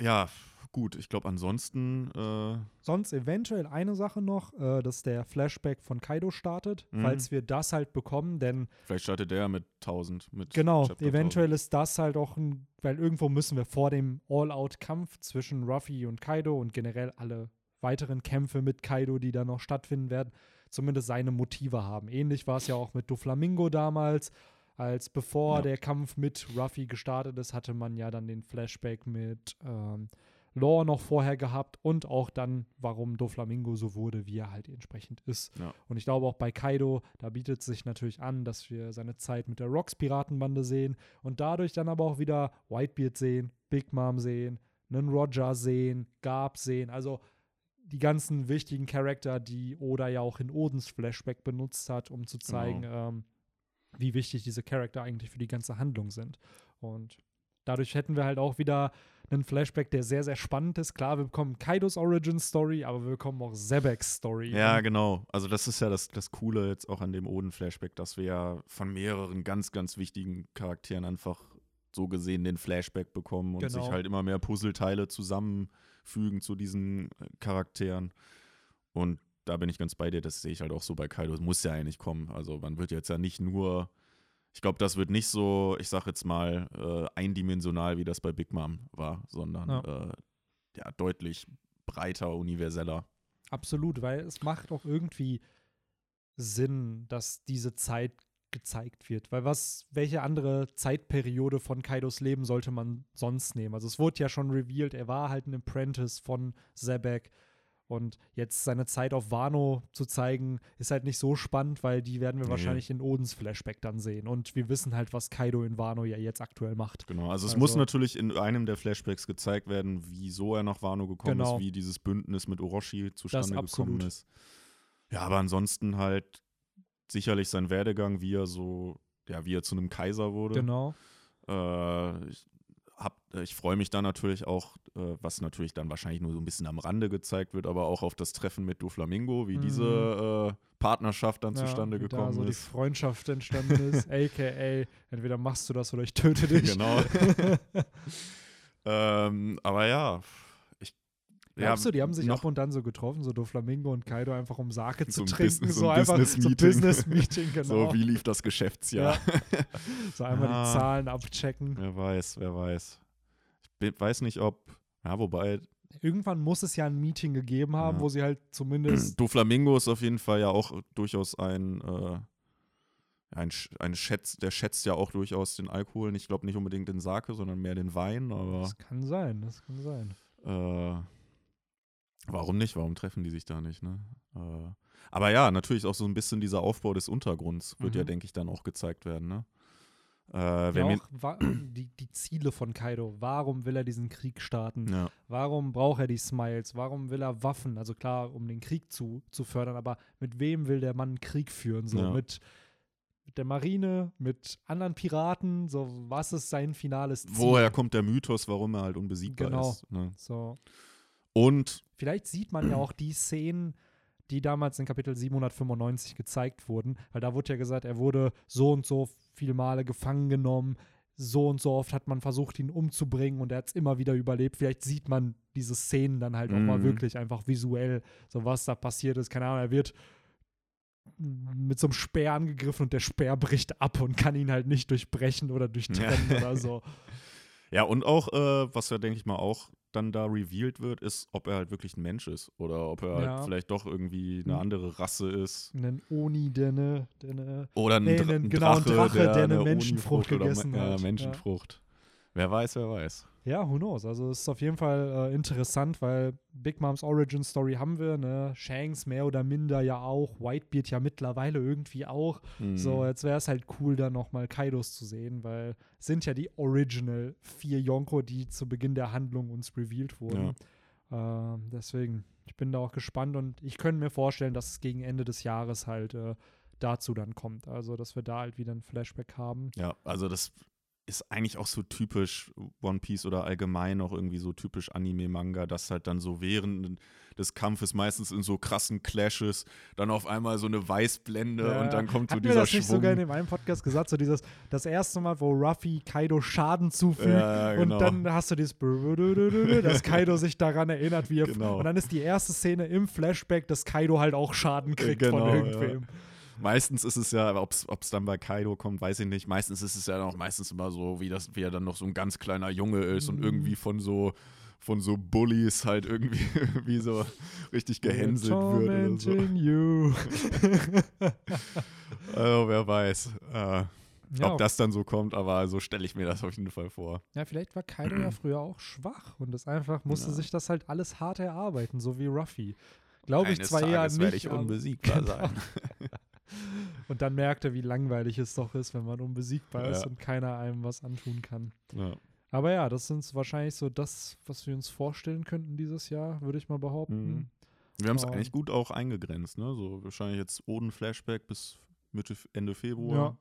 Ja, gut, ich glaube ansonsten, äh, Sonst eventuell eine Sache noch, äh, dass der Flashback von Kaido startet, Mhm. falls wir das halt bekommen, denn vielleicht startet der ja mit 1000. Mit genau, Chapter eventuell ist das halt auch ein, weil irgendwo müssen wir vor dem All-Out-Kampf zwischen Ruffy und Kaido und generell alle weiteren Kämpfe mit Kaido, die da noch stattfinden werden, zumindest seine Motive haben. Ähnlich war es ja auch mit Doflamingo damals. Als bevor Ja. der Kampf mit Ruffy gestartet ist, hatte man ja dann den Flashback mit ähm, Law noch vorher gehabt und auch dann, warum Doflamingo so wurde, wie er halt entsprechend ist. Ja. Und ich glaube auch bei Kaido, da bietet es sich natürlich an, dass wir seine Zeit mit der Rocks-Piratenbande sehen und dadurch dann aber auch wieder Whitebeard sehen, Big Mom sehen, einen Roger sehen, Garb sehen, also die ganzen wichtigen Charakter, die Oda ja auch in Odens Flashback benutzt hat, um zu zeigen, ähm, wie wichtig diese Charakter eigentlich für die ganze Handlung sind. Und dadurch hätten wir halt auch wieder einen Flashback, der sehr, sehr spannend ist. Klar, wir bekommen Kaidos Origin Story, aber wir bekommen auch Zebeks Story. Ja, genau. Also das ist ja das, das Coole jetzt auch an dem Oden-Flashback, dass wir ja von mehreren ganz, ganz wichtigen Charakteren einfach so gesehen den Flashback bekommen und Genau. sich halt immer mehr Puzzleteile zusammenfügen zu diesen äh, Charakteren. Und da bin ich ganz bei dir, das sehe ich halt auch so bei Kaido. Es muss ja eigentlich kommen. Also man wird jetzt ja nicht nur, ich glaube, das wird nicht so, ich sag jetzt mal, äh, eindimensional, wie das bei Big Mom war, sondern Ja. äh, ja deutlich breiter, universeller. Absolut, weil es macht auch irgendwie Sinn, dass diese Zeit gezeigt wird. Weil was, welche andere Zeitperiode von Kaidos Leben sollte man sonst nehmen? Also es wurde ja schon revealed, er war halt ein Apprentice von Zebek und jetzt seine Zeit auf Wano zu zeigen, ist halt nicht so spannend, weil die werden wir nee. wahrscheinlich in Odens Flashback dann sehen. Und wir wissen halt, was Kaido in Wano ja jetzt aktuell macht. Genau, also es also, muss natürlich in einem der Flashbacks gezeigt werden, wieso er nach Wano gekommen genau. ist, wie dieses Bündnis mit Orochi zustande gekommen ist. Ja, aber ansonsten halt sicherlich sein Werdegang, wie er so, ja, wie er zu einem Kaiser wurde. Genau. Äh, ich, hab, äh, ich freue mich da natürlich auch, äh, was natürlich dann wahrscheinlich nur so ein bisschen am Rande gezeigt wird, aber auch auf das Treffen mit Do Flamingo, wie mhm. diese äh, Partnerschaft dann ja, zustande gekommen da so ist. die Freundschaft entstanden ist, aka entweder machst du das oder ich töte dich. Genau. ähm, aber ja, Glaubst ja, du, die haben sich ab und dann so getroffen, so Doflamingo und Kaido einfach um Sake zu so trinken, Bus so, so ein einfach Business -Meeting. so Business Meeting, genau. So wie lief das Geschäftsjahr? Ja. So einmal ah, die Zahlen abchecken. Wer weiß, wer weiß. Ich weiß nicht, ob, ja, wobei. Irgendwann muss es ja ein Meeting gegeben haben, ja. wo sie halt zumindest. Doflamingo ist auf jeden Fall ja auch durchaus ein, äh, ein, ein Schätz, der schätzt ja auch durchaus den Alkohol. Ich glaube nicht unbedingt den Sake, sondern mehr den Wein, aber. Das kann sein, das kann sein. Äh, Warum nicht? Warum treffen die sich da nicht? Ne? Äh, aber ja, natürlich auch so ein bisschen dieser Aufbau des Untergrunds wird mhm. ja, denke ich, dann auch gezeigt werden. Ne? Äh, ja, auch, wa- die, die, Ziele von Kaido. Warum will er diesen Krieg starten? Ja. Warum braucht er die Smiles? Warum will er Waffen? Also klar, um den Krieg zu, zu fördern, aber mit wem will der Mann Krieg führen? So ja. mit, mit der Marine, mit anderen Piraten, so was ist sein finales Ziel? Woher kommt der Mythos, warum er halt unbesiegbar genau. ist? Ne? So. Und vielleicht sieht man ja auch die Szenen, die damals in Kapitel 795 gezeigt wurden, weil da wurde ja gesagt, er wurde so und so viele Male gefangen genommen, so und so oft hat man versucht, ihn umzubringen und er hat es immer wieder überlebt. Vielleicht sieht man diese Szenen dann halt mhm. auch mal mhm. wirklich einfach visuell, so was da passiert ist. Keine Ahnung, er wird mit so einem Speer angegriffen und der Speer bricht ab und kann ihn halt nicht durchbrechen oder durchtrennen ja. oder so. Ja, und auch, äh, was ja, denke ich mal, auch dann da revealed wird, ist, ob er halt wirklich ein Mensch ist oder ob er halt ja. halt vielleicht doch irgendwie eine andere Rasse ist. Einen Oni, der eine, Oder einen, nee, Dra einen, genau, Drache, Drache, der, der eine, Menschenfrucht gegessen oder, hat. Ja, Menschenfrucht. Wer weiß, wer weiß. Ja, who knows? Also es ist auf jeden Fall äh, interessant, weil Big Moms Origin Story haben wir, ne? Shanks mehr oder minder ja auch, Whitebeard ja mittlerweile irgendwie auch. Mhm. So, jetzt wäre es halt cool, da nochmal Kaidos zu sehen, weil sind ja die Original vier Yonko, die zu Beginn der Handlung uns revealed wurden. Ja. Äh, deswegen, ich bin da auch gespannt und ich könnte mir vorstellen, dass es gegen Ende des Jahres halt äh, dazu dann kommt. Also, dass wir da halt wieder ein Flashback haben. Ja, also das ist eigentlich auch so typisch One Piece oder allgemein auch irgendwie so typisch Anime-Manga, dass halt dann so während des Kampfes meistens in so krassen Clashes dann auf einmal so eine Weißblende ja, und dann kommt so dieser das Schwung. Ich sogar in meinem Podcast gesagt, so dieses das erste Mal, wo Ruffy Kaido Schaden zufügt ja, genau. und dann hast du dieses dass Kaido sich daran erinnert, wie er genau. und dann ist die erste Szene im Flashback, dass Kaido halt auch Schaden kriegt genau, von irgendwem. Ja. Meistens ist es ja, ob es dann bei Kaido kommt, weiß ich nicht. Meistens ist es ja noch meistens immer so, wie, das, wie er dann noch so ein ganz kleiner Junge ist und Mhm. irgendwie von so von so Bullies halt irgendwie wie so richtig gehänselt wird oder so. You. Also wer weiß, äh, ja, ob das dann so kommt, aber so stelle ich mir das auf jeden Fall vor. ja, vielleicht war Kaido ja früher auch schwach und es einfach musste Ja. sich das halt alles hart erarbeiten, so wie Ruffy. Glaube ich zwar eher Tages nicht. werde ich unbesiegbar Genau. sein. Und dann merkt er, wie langweilig es doch ist, wenn man unbesiegbar ist Ja. und keiner einem was antun kann. Ja. Aber ja, das sind wahrscheinlich so das, was wir uns vorstellen könnten dieses Jahr, würde ich mal behaupten. Mhm. Wir haben es Ähm. eigentlich gut auch eingegrenzt, ne? So wahrscheinlich jetzt Oden-Flashback bis Mitte, Ende. Februar.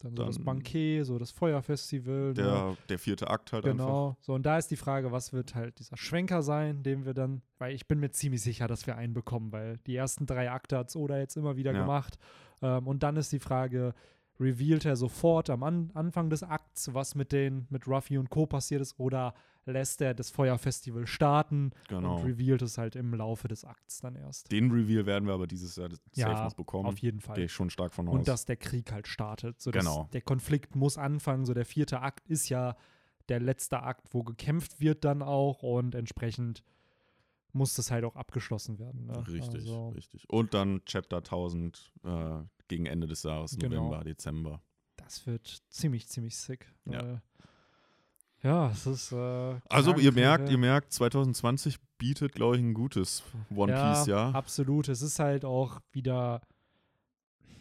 Dann so das Banquet, so das Feuerfestival. ne? Der, der vierte Akt halt einfach. Genau. So, und da ist die Frage, was wird halt dieser Schwenker sein, den wir dann, weil ich bin mir ziemlich sicher, dass wir einen bekommen, weil die ersten drei Akte hat Oda jetzt immer wieder Ja. gemacht. Ähm, und dann ist die Frage, revealt er sofort am An Anfang des Akts, was mit den, mit Ruffy und Co. passiert ist, oder lässt er das Feuerfestival starten Genau. und revealt es halt im Laufe des Akts dann erst. Den Reveal werden wir aber dieses Jahr safe Ja, noch bekommen. Auf jeden Fall. Gehe ich schon stark von aus. Und dass der Krieg halt startet. So Genau. Der Konflikt muss anfangen. So der vierte Akt ist ja der letzte Akt, wo gekämpft wird dann auch und entsprechend muss das halt auch abgeschlossen werden. Ne? Richtig, Also, richtig. Und dann Chapter 1000 äh, gegen Ende des Jahres, Genau. November, Dezember. das wird ziemlich, ziemlich sick. Ja. Ja, es ist. Äh, Also ihr merkt, ja. ihr merkt, 2020 bietet, glaube ich, ein gutes One Piece, ja. Absolut. Es ist halt auch wieder,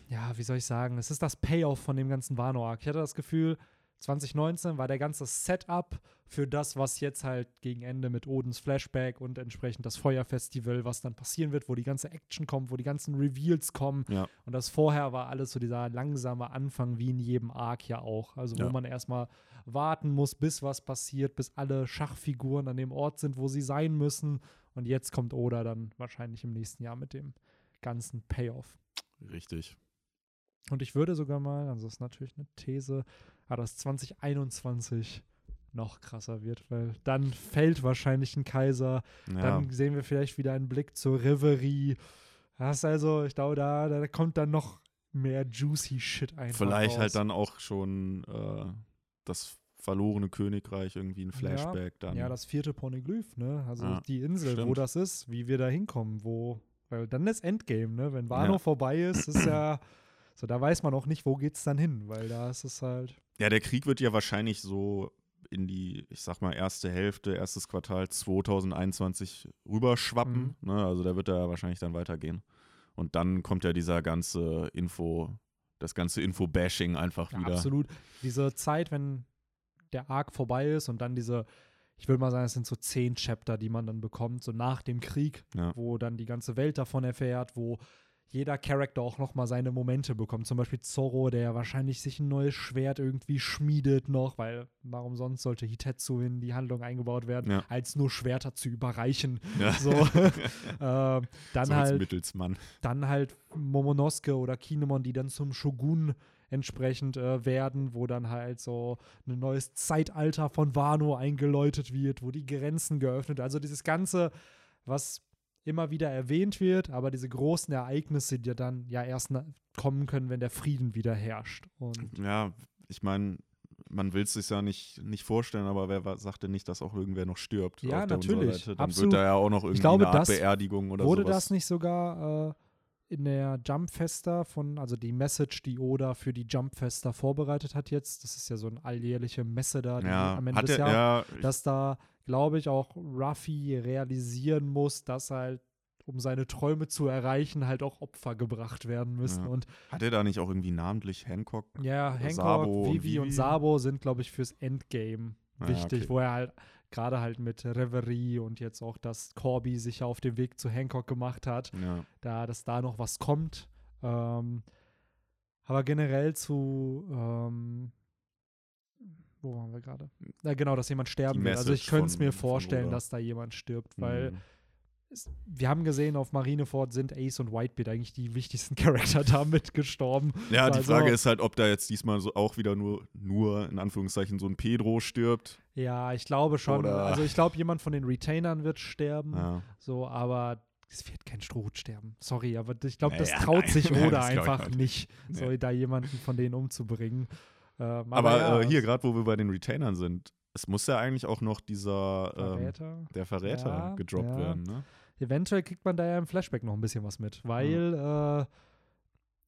ja, wie soll ich sagen, es ist das Payoff von dem ganzen Wano-Arc. Ich hatte das Gefühl, 2019 war der ganze Setup für das, was jetzt halt gegen Ende mit Odins Flashback und entsprechend das Feuerfestival, was dann passieren wird, wo die ganze Action kommt, wo die ganzen Reveals kommen. Ja. Und das vorher war alles so dieser langsame Anfang, wie in jedem Arc ja auch. Also wo Ja. man erstmal warten muss, bis was passiert, bis alle Schachfiguren an dem Ort sind, wo sie sein müssen. Und jetzt kommt Oda dann wahrscheinlich im nächsten Jahr mit dem ganzen Payoff. Richtig. Und ich würde sogar mal, also das ist natürlich eine These, aber dass 2021 noch krasser wird, weil dann fällt wahrscheinlich ein Kaiser, Ja. dann sehen wir vielleicht wieder einen Blick zur Reverie. Das also, ich glaube, da, da kommt dann noch mehr juicy Shit einfach Vielleicht raus. halt dann auch schon äh, das verlorene Königreich irgendwie ein Flashback dann. Ja, das vierte Poneglyph, ne? Also Ja, die Insel, wo stimmt. das ist, wie wir da hinkommen, wo, weil dann ist Endgame, ne? Wenn Wano Ja. vorbei ist, ist ja, so da weiß man auch nicht, wo geht's dann hin, weil da ist es halt, Ja, der Krieg wird ja wahrscheinlich so in die, ich sag mal, erste Hälfte, erstes Quartal 2021 rüberschwappen. Mhm. Ne? Also da wird er wahrscheinlich dann weitergehen. Und dann kommt ja dieser ganze Info, das ganze Info-Bashing einfach ja, wieder. absolut. Diese Zeit, wenn der Arc vorbei ist und dann diese, ich würde mal sagen, es sind so zehn Chapter, die man dann bekommt, so nach dem Krieg, Ja. wo dann die ganze Welt davon erfährt, wo jeder Charakter auch noch mal seine Momente bekommt. Zum Beispiel Zorro, der wahrscheinlich sich ein neues Schwert irgendwie schmiedet noch, weil warum sonst sollte Hitetsu in die Handlung eingebaut werden, Ja. als nur Schwerter zu überreichen. Ja. So, ähm, dann so halt Mittelsmann. dann halt Momonosuke oder Kinemon, die dann zum Shogun entsprechend äh, werden, wo dann halt so ein neues Zeitalter von Wano eingeläutet wird, wo die Grenzen geöffnet, also dieses ganze, was immer wieder erwähnt wird, aber diese großen Ereignisse, die dann ja erst kommen können, wenn der Frieden wieder herrscht. Und Ja, ich meine, man will es sich ja nicht, nicht vorstellen, aber wer sagt denn nicht, dass auch irgendwer noch stirbt? Ja, natürlich. Dann Absolut. wird da ja auch noch irgendwie glaube, eine Art Beerdigung oder wurde sowas. das nicht sogar äh, in der Jumpfester von, also die Message, die Oda für die Jumpfester vorbereitet hat jetzt, das ist ja so eine alljährliche Messe da, die ja, am Ende des Jahres, ja, dass da, glaube ich, auch Ruffy realisieren muss, dass halt, um seine Träume zu erreichen, halt auch Opfer gebracht werden müssen. Ja. Und hat er da nicht auch irgendwie namentlich Hancock? ja, Hancock, Sabo und Vivi und Vivi? Sabo sind, glaube ich, fürs Endgame Ah, wichtig, okay. wo er halt gerade halt mit Reverie und jetzt auch, dass Corby sich ja auf den Weg zu Hancock gemacht hat, Ja. da, dass da noch was kommt. Ähm, aber generell zu, ähm, wo waren wir gerade? Ja, genau, dass jemand sterben will. Also ich könnte es mir vorstellen, dass da jemand stirbt, weil Mhm. Es, wir haben gesehen, auf Marineford sind Ace und Whitebeard eigentlich die wichtigsten Charakter damit gestorben. Ja, die Also- Frage ist halt, ob da jetzt diesmal so auch wieder nur, nur in Anführungszeichen so ein Pedro stirbt. Ja, ich glaube schon. Oder- Also ich glaube, jemand von den Retainern wird sterben, Ja. so, aber es wird kein Strohhut sterben. Sorry, aber ich glaube, das traut nein. sich Nein, ich einfach nicht. Nee. so da jemanden von denen umzubringen. Ähm, Aber, ja, äh, hier, gerade wo wir bei den Retainern sind, es muss ja eigentlich auch noch dieser ähm, Verräter. der Verräter Ja, gedroppt ja. werden, ne? Eventuell kriegt man da ja im Flashback noch ein bisschen was mit, weil äh,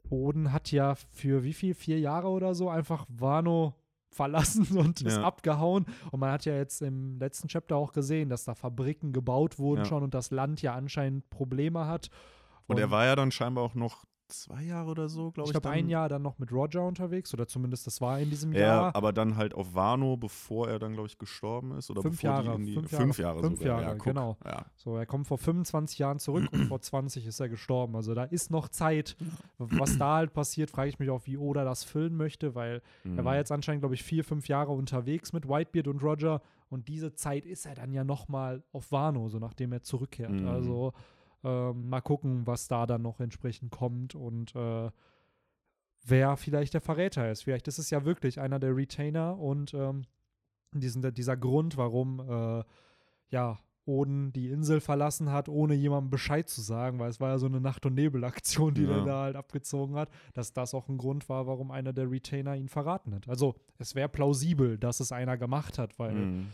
Oden hat ja für wie viel, vier Jahre oder so einfach Wano verlassen und ist Ja. abgehauen. Und man hat ja jetzt im letzten Chapter auch gesehen, dass da Fabriken gebaut wurden Ja. schon und das Land ja anscheinend Probleme hat. Und er war ja dann scheinbar auch noch zwei Jahre oder so, glaube ich ich. glaube, ein Jahr dann noch mit Roger unterwegs oder zumindest das war in diesem Ja, Jahr. aber dann halt auf Wano, bevor er dann, glaube ich, gestorben ist. Oder Fünf bevor Jahre, die in die, fünf fünf Jahre, Jahre, fünf sogar. Jahre, ja, genau. Ja. So, er kommt vor 25 Jahren zurück und vor 20 ist er gestorben. Also da ist noch Zeit. Was da halt passiert, frage ich mich auch, wie Oda das füllen möchte, weil er war Mhm. jetzt anscheinend, glaube ich, vier, fünf Jahre unterwegs mit Whitebeard und Roger und diese Zeit ist er dann ja noch mal auf Wano, so nachdem er zurückkehrt. Mhm. Also ähm, mal gucken, was da dann noch entsprechend kommt und äh, wer vielleicht der Verräter ist. Vielleicht ist es ja wirklich einer der Retainer und ähm, diesen, dieser Grund, warum äh, ja Oden die Insel verlassen hat, ohne jemandem Bescheid zu sagen, weil es war ja so eine Nacht- und Nebelaktion, die Ja. er da halt abgezogen hat, dass das auch ein Grund war, warum einer der Retainer ihn verraten hat. Also es wäre plausibel, dass es einer gemacht hat, weil Mhm.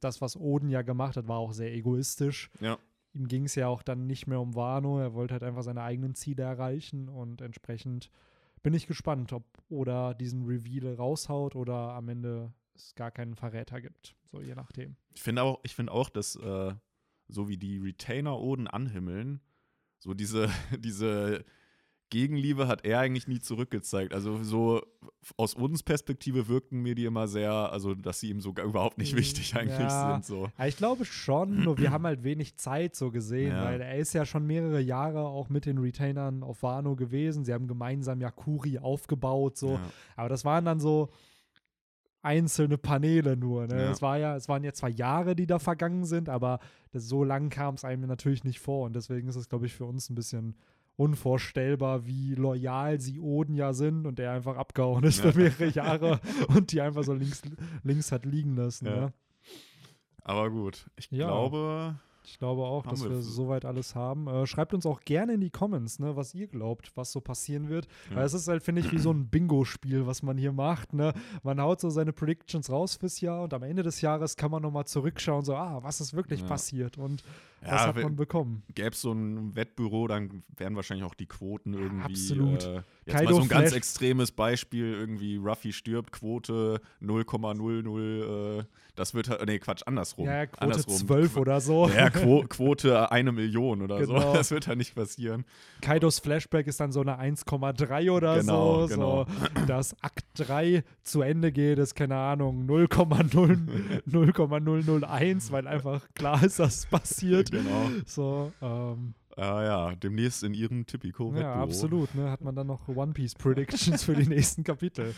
das, was Oden ja gemacht hat, war auch sehr egoistisch. Ja. Ihm ging es ja auch dann nicht mehr um Wano, er wollte halt einfach seine eigenen Ziele erreichen und entsprechend bin ich gespannt, ob Oda diesen Reveal raushaut oder am Ende es gar keinen Verräter gibt. So je nachdem. Ich finde auch, ich auch, dass äh, so wie die Retainer-Oden anhimmeln, so diese, diese Gegenliebe hat er eigentlich nie zurückgezeigt. Also so aus uns Perspektive wirkten mir die immer sehr, also dass sie ihm sogar überhaupt nicht Mm, wichtig eigentlich ja. sind. So. Ja, ich glaube schon, nur wir haben halt wenig Zeit so gesehen, Ja. weil er ist ja schon mehrere Jahre auch mit den Retainern auf Wano gewesen. Sie haben gemeinsam Yakuri aufgebaut, so. Ja. Aber das waren dann so einzelne Paneele nur. Ne? Ja. Es, war ja, es waren ja zwar Jahre, die da vergangen sind, aber das, so lang kam es einem natürlich nicht vor. Und deswegen ist es, glaube ich, für uns ein bisschen unvorstellbar, wie loyal sie Oden ja sind und der einfach abgehauen ist Ja. für mehrere Jahre und die einfach so links, links hat liegen lassen. Ja. Ne? Aber gut, ich Ja. glaube, Ich glaube auch, dass wir wir soweit alles haben. Äh, schreibt uns auch gerne in die Comments, ne, was ihr glaubt, was so passieren wird. Ja. Weil es ist halt, finde ich, wie so ein Bingo-Spiel, was man hier macht. Ne? Man haut so seine Predictions raus fürs Jahr und am Ende des Jahres kann man nochmal zurückschauen, so, ah, was ist wirklich Ja. passiert und was ja, hat we- man bekommen. gäbe es so ein Wettbüro, dann wären wahrscheinlich auch die Quoten irgendwie. absolut. Äh, jetzt Kaido mal so ein ganz Flash- extremes Beispiel: irgendwie Ruffy stirbt, Quote 0,00. Äh, das wird halt, nee, Quatsch, andersrum. Ja, Quote andersrum. 12 oder so. Ja, Quo Quote eine Million oder Genau. so. Das wird halt nicht passieren. Kaidos Flashback ist dann so eine 1,3 oder Genau, so, genau. so. Dass Akt 3 zu Ende geht, ist keine Ahnung, 0,0 0,001, weil einfach klar ist, dass es passiert. Genau. So, ähm, Ah ja, demnächst in ihrem Tipico-Wettbüro. ja, absolut. Ne? Hat man dann noch One Piece Predictions für die nächsten Kapitel.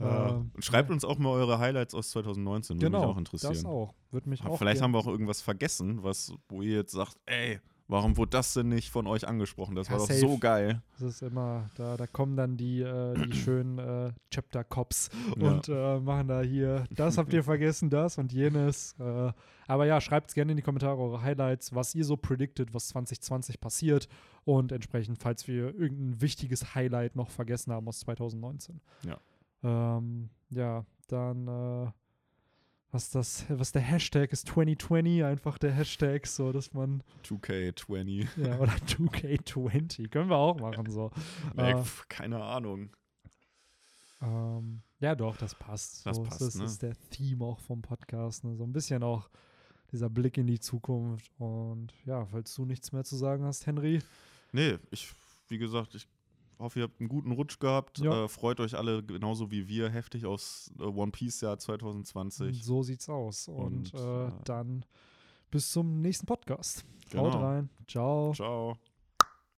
Ja. Ähm, schreibt uns auch mal eure Highlights aus 2019, würde genau, mich auch interessieren. das auch. Würde mich auch Vielleicht haben wir auch irgendwas vergessen, was, wo ihr jetzt sagt, ey, warum wurde das denn nicht von euch angesprochen? Das Ja, war doch safe. so geil. Das ist immer, da, da kommen dann die, äh, die schönen äh, Chapter-Cops Ja. und äh, machen da hier, das habt ihr vergessen, das und jenes. Äh, aber ja, schreibt gerne in die Kommentare eure Highlights, was ihr so predicted, was 2020 passiert und entsprechend, falls wir irgendein wichtiges Highlight noch vergessen haben aus 2019. Ja. Ähm, ja, dann äh, was das, was der Hashtag ist 2020, einfach der Hashtag, so dass man, 2K20. ja, oder 2K20, können wir auch machen, so. Ey, Äh, keine Ahnung. Ähm, ja, doch, das passt. Das so, passt, das ne? ist der Theme auch vom Podcast. Ne? So ein bisschen auch dieser Blick in die Zukunft. Und ja, falls du nichts mehr zu sagen hast, Henry, Nee, ich, wie gesagt, ich hoffe, ihr habt einen guten Rutsch gehabt. Ja. Äh, freut euch alle genauso wie wir heftig aufs äh, One Piece Jahr 2020. so sieht's aus. Und, Und, äh, äh, dann bis zum nächsten Podcast. Genau. Haut rein. Ciao. Ciao.